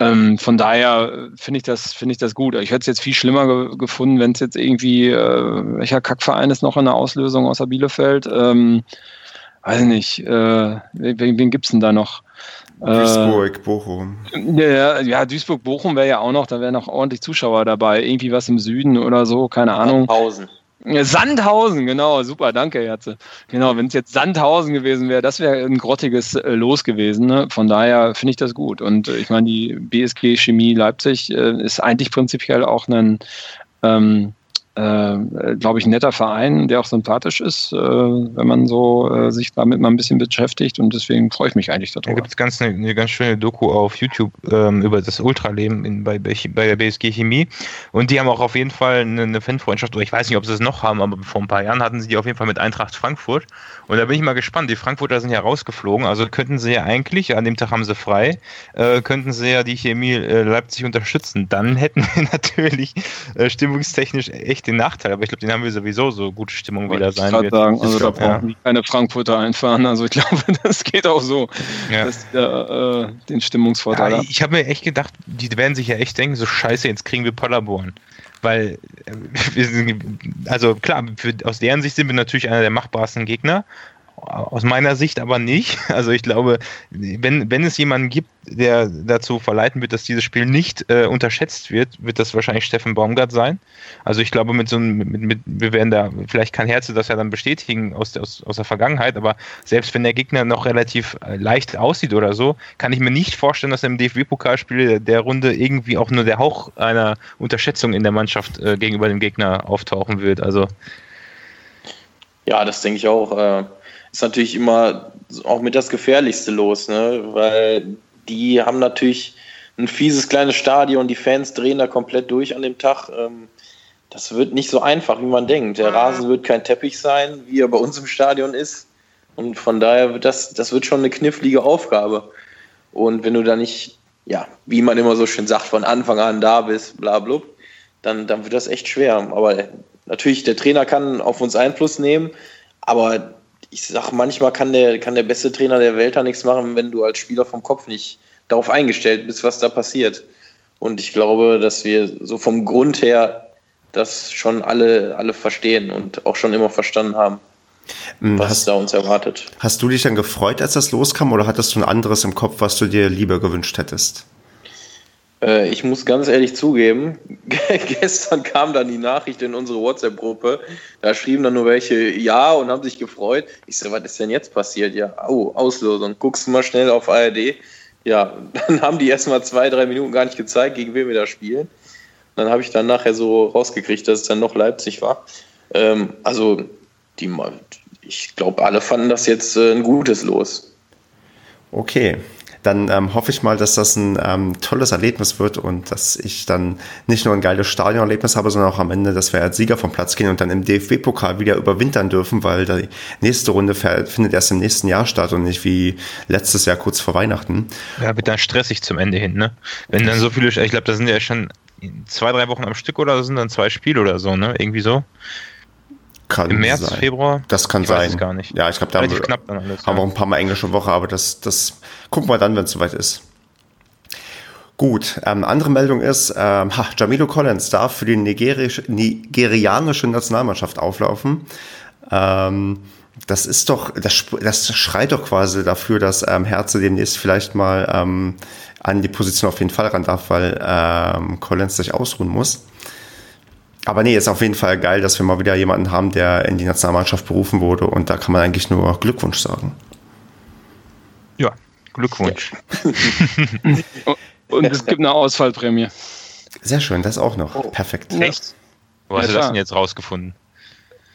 Ähm, von daher finde ich das, finde ich das gut. Ich hätte es jetzt viel schlimmer ge gefunden, wenn es jetzt irgendwie, äh, welcher Kackverein ist noch in der Auslösung außer Bielefeld? Ähm, weiß nicht, äh, wen, wen gibt es denn da noch? Duisburg, äh, Bochum. Ja, ja Duisburg, Bochum wäre ja auch noch, da wären noch ordentlich Zuschauer dabei. Irgendwie was im Süden oder so, keine Ahnung. Sandhausen. Sandhausen, genau, super, danke, Herze. Genau, wenn es jetzt Sandhausen gewesen wäre, das wäre ein grottiges äh, Los gewesen. Ne? Von daher finde ich das gut. Und äh, ich meine, die BSG Chemie Leipzig äh, ist eigentlich prinzipiell auch ein ähm, äh, glaube ich, ein netter Verein, der auch sympathisch ist, äh, wenn man so äh, sich damit mal ein bisschen beschäftigt. Und deswegen freue ich mich eigentlich darüber. Da gibt es ganz eine, eine, ganz schöne Doku auf YouTube ähm, über das Ultraleben in, bei, bei der BSG Chemie. Und die haben auch auf jeden Fall eine, eine Fanfreundschaft, oder ich weiß nicht, ob sie es noch haben, aber vor ein paar Jahren hatten sie die auf jeden Fall mit Eintracht Frankfurt. Und da bin ich mal gespannt, die Frankfurter sind ja rausgeflogen, also könnten sie ja eigentlich, an dem Tag haben sie frei, äh, könnten sie ja die Chemie äh, Leipzig unterstützen, dann hätten wir natürlich äh, stimmungstechnisch echt den Nachteil, aber ich glaube, den haben wir sowieso so gute Stimmung wieder ich sein wird. Sagen, also da brauchen ja. keine Frankfurter einfahren. Also ich glaube, das geht auch so. Ja. Dass, äh, den Stimmungsvorteil. Ja, ich habe mir echt gedacht, die werden sich ja echt denken, so scheiße, jetzt kriegen wir Paderborn. Weil, äh, wir sind, also klar, für, aus deren Sicht sind wir natürlich einer der machbarsten Gegner, aus meiner Sicht aber nicht. Also ich glaube, wenn, wenn es jemanden gibt, der dazu verleiten wird, dass dieses Spiel nicht äh, unterschätzt wird, wird das wahrscheinlich Steffen Baumgart sein. Also ich glaube, mit so einem, mit, mit, wir werden da, vielleicht kann Herze das ja dann bestätigen aus, aus, aus der Vergangenheit, aber selbst wenn der Gegner noch relativ äh, leicht aussieht oder so, kann ich mir nicht vorstellen, dass im DFB-Pokalspiel der Runde irgendwie auch nur der Hauch einer Unterschätzung in der Mannschaft äh, gegenüber dem Gegner auftauchen wird. Also ja, das denke ich auch. Äh ist natürlich immer auch mit das Gefährlichste los, ne? weil die haben natürlich ein fieses kleines Stadion, die Fans drehen da komplett durch an dem Tag. Ähm, das wird nicht so einfach, wie man denkt. Der Rasen wird kein Teppich sein, wie er bei uns im Stadion ist. Und von daher wird das, das wird schon eine knifflige Aufgabe. Und wenn du da nicht, ja, wie man immer so schön sagt, von Anfang an da bist, bla, bla dann, dann wird das echt schwer. Aber natürlich, der Trainer kann auf uns Einfluss nehmen, aber ich sag, manchmal kann der, kann der beste Trainer der Welt da nichts machen, wenn du als Spieler vom Kopf nicht darauf eingestellt bist, was da passiert. Und ich glaube, dass wir so vom Grund her das schon alle, alle verstehen und auch schon immer verstanden haben, hm, was hast, da uns erwartet. Hast du dich dann gefreut, als das loskam, oder hattest du ein anderes im Kopf, was du dir lieber gewünscht hättest? Äh, ich muss ganz ehrlich zugeben, gestern kam dann die Nachricht in unsere WhatsApp-Gruppe. Da schrieben dann nur welche Ja und haben sich gefreut. Ich so, was ist denn jetzt passiert? Ja, oh, Auslosung. Guckst du mal schnell auf ARD. Ja, dann haben die erst mal zwei, drei Minuten gar nicht gezeigt, gegen wen wir da spielen. Dann habe ich dann nachher so rausgekriegt, dass es dann noch Leipzig war. Ähm, also, die, ich glaube, alle fanden das jetzt äh, ein gutes Los. Okay, dann ähm, hoffe ich mal, dass das ein ähm, tolles Erlebnis wird und dass ich dann nicht nur ein geiles Stadionerlebnis habe, sondern auch am Ende, dass wir als Sieger vom Platz gehen und dann im DFB-Pokal wieder überwintern dürfen, weil die nächste Runde findet erst im nächsten Jahr statt und nicht wie letztes Jahr kurz vor Weihnachten. Ja, wird dann stressig zum Ende hin, ne? Wenn dann so viele, ich glaube, da sind ja schon zwei, drei Wochen am Stück oder sind dann zwei Spiele oder so, ne? Irgendwie so. Kann Im März, sein. Februar? Das kann ich sein. Weiß es gar nicht. Ja, ich glaube, da Relativ haben wir, knapp dann alles, haben ja. wir ein paar Mal englische Woche, aber das, das gucken wir dann, wenn es soweit ist. Gut, ähm, andere Meldung ist, ähm, ha, Jamilo Collins darf für die nigerisch, nigerianische Nationalmannschaft auflaufen. Ähm, das ist doch, das, das schreit doch quasi dafür, dass ähm, Herze demnächst vielleicht mal ähm, an die Position auf jeden Fall ran darf, weil ähm, Collins sich ausruhen muss. Aber nee, ist auf jeden Fall geil, dass wir mal wieder jemanden haben, der in die Nationalmannschaft berufen wurde. Und da kann man eigentlich nur Glückwunsch sagen. Ja, Glückwunsch. und es gibt eine Das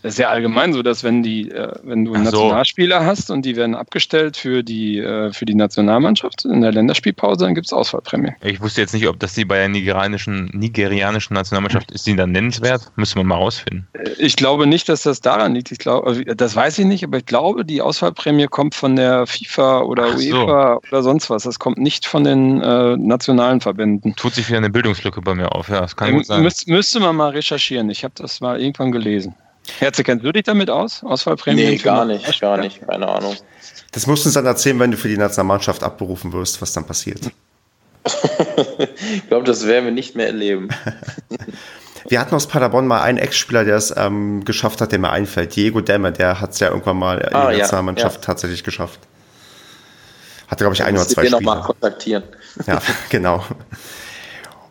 ist ja allgemein so, dass wenn die, äh, wenn du so. Nationalspieler hast und die werden abgestellt für die, äh, für die Nationalmannschaft in der Länderspielpause, dann gibt es Auswahlprämie. Ich wusste jetzt nicht, ob das die bei der nigerianischen, nigerianischen Nationalmannschaft ist, die dann nennenswert? Müssen wir mal rausfinden. Äh, ich glaube nicht, dass das daran liegt. Ich glaube, also, das weiß ich nicht, aber ich glaube, die Auswahlprämie kommt von der FIFA oder Ach UEFA so. oder sonst was. Das kommt nicht von den äh, nationalen Verbänden. Tut sich wieder eine Bildungslücke bei mir auf, ja. Das kann ähm, sein. Müsst, müsste man mal recherchieren. Ich habe das mal irgendwann gelesen. Herze, kennst du dich damit aus? Auswahlprämie? Nee, gar nicht, gar nicht, keine Ahnung. Das musst du uns dann erzählen, wenn du für die Nationalmannschaft abberufen wirst, was dann passiert. ich glaube, das werden wir nicht mehr erleben. Wir hatten aus Paderborn mal einen Ex-Spieler, der es ähm, geschafft hat, der mir einfällt. Diego Demme, der hat es ja irgendwann mal in ah, der Nationalmannschaft ja, ja. tatsächlich geschafft. Hatte, glaube ich, ein oder zwei Spiele. noch mal kontaktieren. Ja, genau.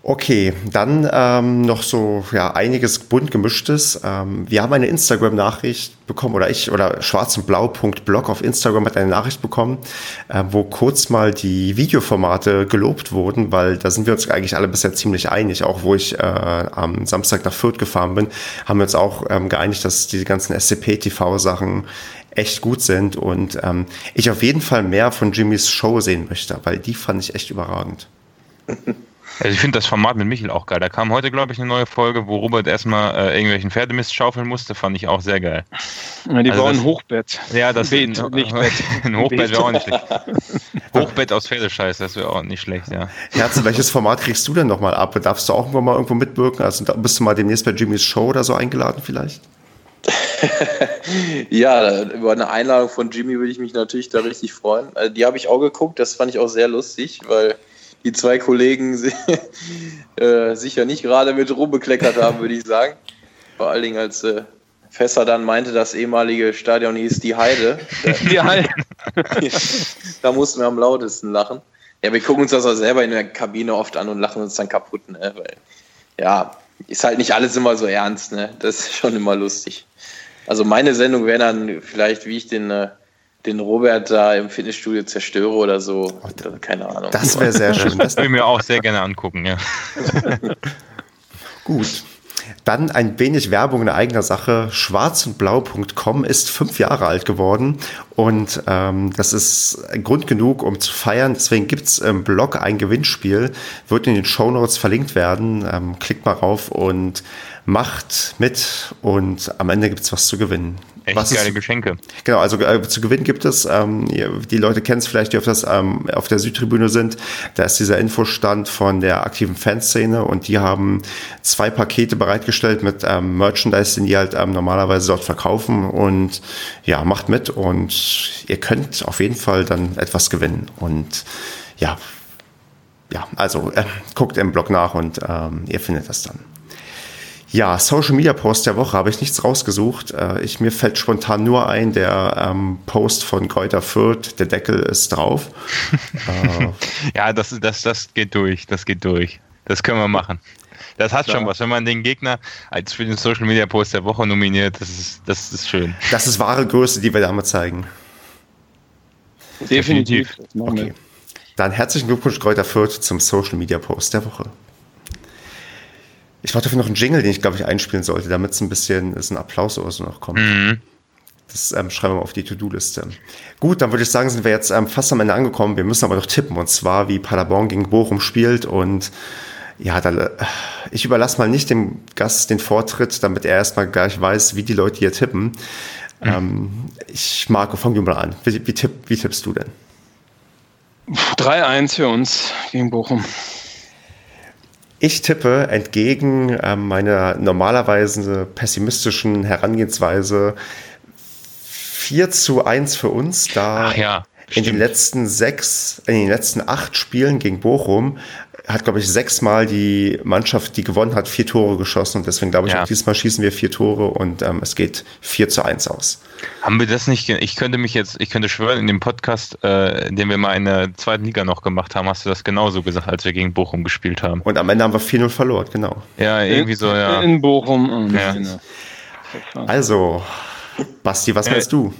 Okay, dann ähm, noch so ja einiges bunt gemischtes. Ähm, wir haben eine Instagram-Nachricht bekommen oder ich oder schwarzundblau.blog auf Instagram hat eine Nachricht bekommen, äh, wo kurz mal die Videoformate gelobt wurden, weil da sind wir uns eigentlich alle bisher ziemlich einig. Auch wo ich äh, am Samstag nach Fürth gefahren bin, haben wir uns auch ähm, geeinigt, dass die ganzen SCP-TV-Sachen echt gut sind und ähm, ich auf jeden Fall mehr von Jimmys Show sehen möchte, weil die fand ich echt überragend. Also ich finde das Format mit Michel auch geil. Da kam heute, glaube ich, eine neue Folge, wo Robert erstmal äh, irgendwelchen Pferdemist schaufeln musste. Fand ich auch sehr geil. Ja, die also bauen ein Hochbett. Ja, das Beet, nicht Bett. ein Hochbett wäre auch nicht schlecht. Hochbett aus Pferdescheiß, das wäre auch nicht schlecht, ja. Herze, welches Format kriegst du denn nochmal ab? Darfst du auch irgendwann mal irgendwo mitwirken? Also bist du mal demnächst bei Jimmys Show oder so eingeladen vielleicht? ja, über eine Einladung von Jimmy würde ich mich natürlich da richtig freuen. Also die habe ich auch geguckt, das fand ich auch sehr lustig, weil die zwei Kollegen äh, sicher nicht gerade mit rumbekleckert haben, würde ich sagen. Vor allen Dingen, als äh, Fässer dann meinte, das ehemalige Stadion hieß die Heide. die Heide. da mussten wir am lautesten lachen. Ja, wir gucken uns das auch selber in der Kabine oft an und lachen uns dann kaputt, ne? Weil, ja, ist halt nicht alles immer so ernst, ne? Das ist schon immer lustig. Also meine Sendung wäre dann vielleicht, wie ich den äh, den Robert da im Fitnessstudio zerstöre oder so. Oh, Keine Ahnung. Das wäre sehr schön. Das würde ich mir auch sehr gerne angucken, ja. Gut. Dann ein wenig Werbung in eigener Sache. Schwarzundblau.com ist fünf Jahre alt geworden und ähm, das ist Grund genug, um zu feiern. Deswegen gibt's im Blog ein Gewinnspiel, wird in den Show Notes verlinkt werden. Ähm, klickt mal rauf und macht mit und am Ende gibt's was zu gewinnen. Echt was geile ist, Geschenke. Genau, also äh, zu gewinnen gibt es, ähm, die Leute kennen es vielleicht, die auf, das, ähm, auf der Südtribüne sind. Da ist dieser Infostand von der aktiven Fanszene und die haben zwei Pakete bereitgestellt mit ähm, Merchandise, den die halt ähm, normalerweise dort verkaufen. Und ja, macht mit und ihr könnt auf jeden Fall dann etwas gewinnen. Und ja, ja, also äh, guckt im Blog nach und ähm, ihr findet das dann. Ja, Social Media Post der Woche habe ich nichts rausgesucht. Äh, ich, mir fällt spontan nur ein, der ähm, Post von Kräuter Fürth, der Deckel ist drauf. äh, ja, das, das, das geht durch, das geht durch. Das können wir machen. Das hat Klar. schon was. Wenn man den Gegner als für den Social Media Post der Woche nominiert, das ist, das ist schön. Das ist wahre Größe, die wir damit zeigen. Definitiv. Okay. Dann herzlichen Glückwunsch, Kräuter Fürth, zum Social Media Post der Woche. Ich brauche dafür noch einen Jingle, den ich, glaube ich, einspielen sollte, damit es ein bisschen ist ein Applaus oder so noch kommt. Mhm. Das ähm, schreiben wir mal auf die To-Do-Liste. Gut, dann würde ich sagen, sind wir jetzt ähm, fast am Ende angekommen. Wir müssen aber noch tippen, und zwar, wie Paderborn gegen Bochum spielt. Und ja, dann, äh, ich überlasse mal nicht dem Gast den Vortritt, damit er erstmal gleich weiß, wie die Leute hier tippen. Mhm. Ähm, ich, Marco, fang du mal an. Wie, wie, tipp, wie tippst du denn? 3-1 für uns gegen Bochum. Ich tippe entgegen äh, meiner normalerweise pessimistischen Herangehensweise 4 zu 1 für uns, da ja, in den letzten sechs, in den letzten acht Spielen gegen Bochum hat, glaube ich, sechsmal die Mannschaft, die gewonnen hat, vier Tore geschossen. Und deswegen glaube ich, ja. auch diesmal schießen wir vier Tore und ähm, es geht 4 zu 1 aus. Haben wir das nicht, ich könnte mich jetzt, ich könnte schwören, in dem Podcast, äh, den wir mal in der zweiten Liga noch gemacht haben, hast du das genauso gesagt, als wir gegen Bochum gespielt haben. Und am Ende haben wir 4-0 verloren, genau. Ja, irgendwie so, ja. In Bochum. Ja. Also, Basti, was meinst du?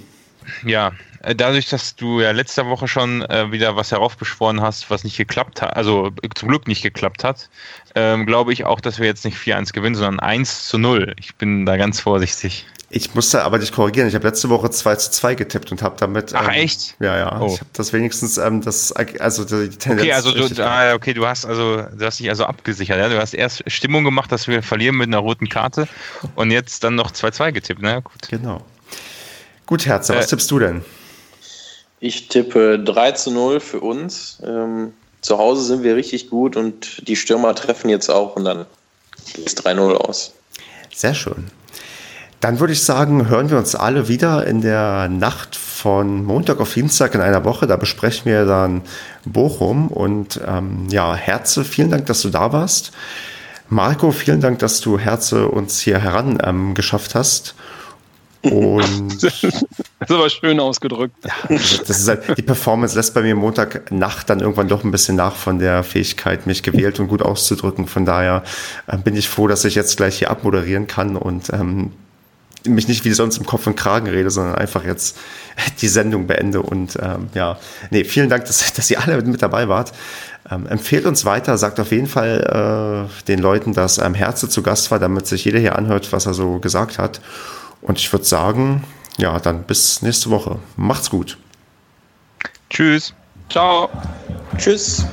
Ja, äh, dadurch, dass du ja letzte Woche schon äh, wieder was heraufbeschworen hast, was nicht geklappt hat, also zum Glück nicht geklappt hat, ähm, glaube ich auch, dass wir jetzt nicht 4-1 gewinnen, sondern 1 zu 0. Ich bin da ganz vorsichtig. Ich musste aber dich korrigieren. Ich habe letzte Woche 2 zu 2 getippt und habe damit. Ach, ähm, echt? Ja, ja. Oh. Ich habe das wenigstens, ähm, das, also die Tendenz. Okay, also du, ah, okay, du hast also, du hast dich also abgesichert, ja? Du hast erst Stimmung gemacht, dass wir verlieren mit einer roten Karte und jetzt dann noch 2-2 getippt, ne? Gut. Genau. Gut, Herze, was äh, tippst du denn? Ich tippe 3 zu 0 für uns. Ähm, zu Hause sind wir richtig gut und die Stürmer treffen jetzt auch und dann es 3-0 aus. Sehr schön. Dann würde ich sagen, hören wir uns alle wieder in der Nacht von Montag auf Dienstag in einer Woche. Da besprechen wir dann Bochum. Und ähm, ja, Herze, vielen Dank, dass du da warst. Marco, vielen Dank, dass du Herze uns hier heran ähm, geschafft hast. Und das ist aber schön ausgedrückt. Ja, also das ist halt, die Performance lässt bei mir Montagnacht dann irgendwann doch ein bisschen nach von der Fähigkeit, mich gewählt und gut auszudrücken. Von daher äh, bin ich froh, dass ich jetzt gleich hier abmoderieren kann und ähm, mich nicht wie sonst im Kopf und Kragen rede, sondern einfach jetzt die Sendung beende. Und ähm, ja, nee, vielen Dank, dass, dass ihr alle mit dabei wart. Ähm, empfehlt uns weiter, sagt auf jeden Fall äh, den Leuten, dass ähm, Herze zu Gast war, damit sich jeder hier anhört, was er so gesagt hat. Und ich würde sagen, ja, dann bis nächste Woche. Macht's gut. Tschüss. Ciao. Tschüss.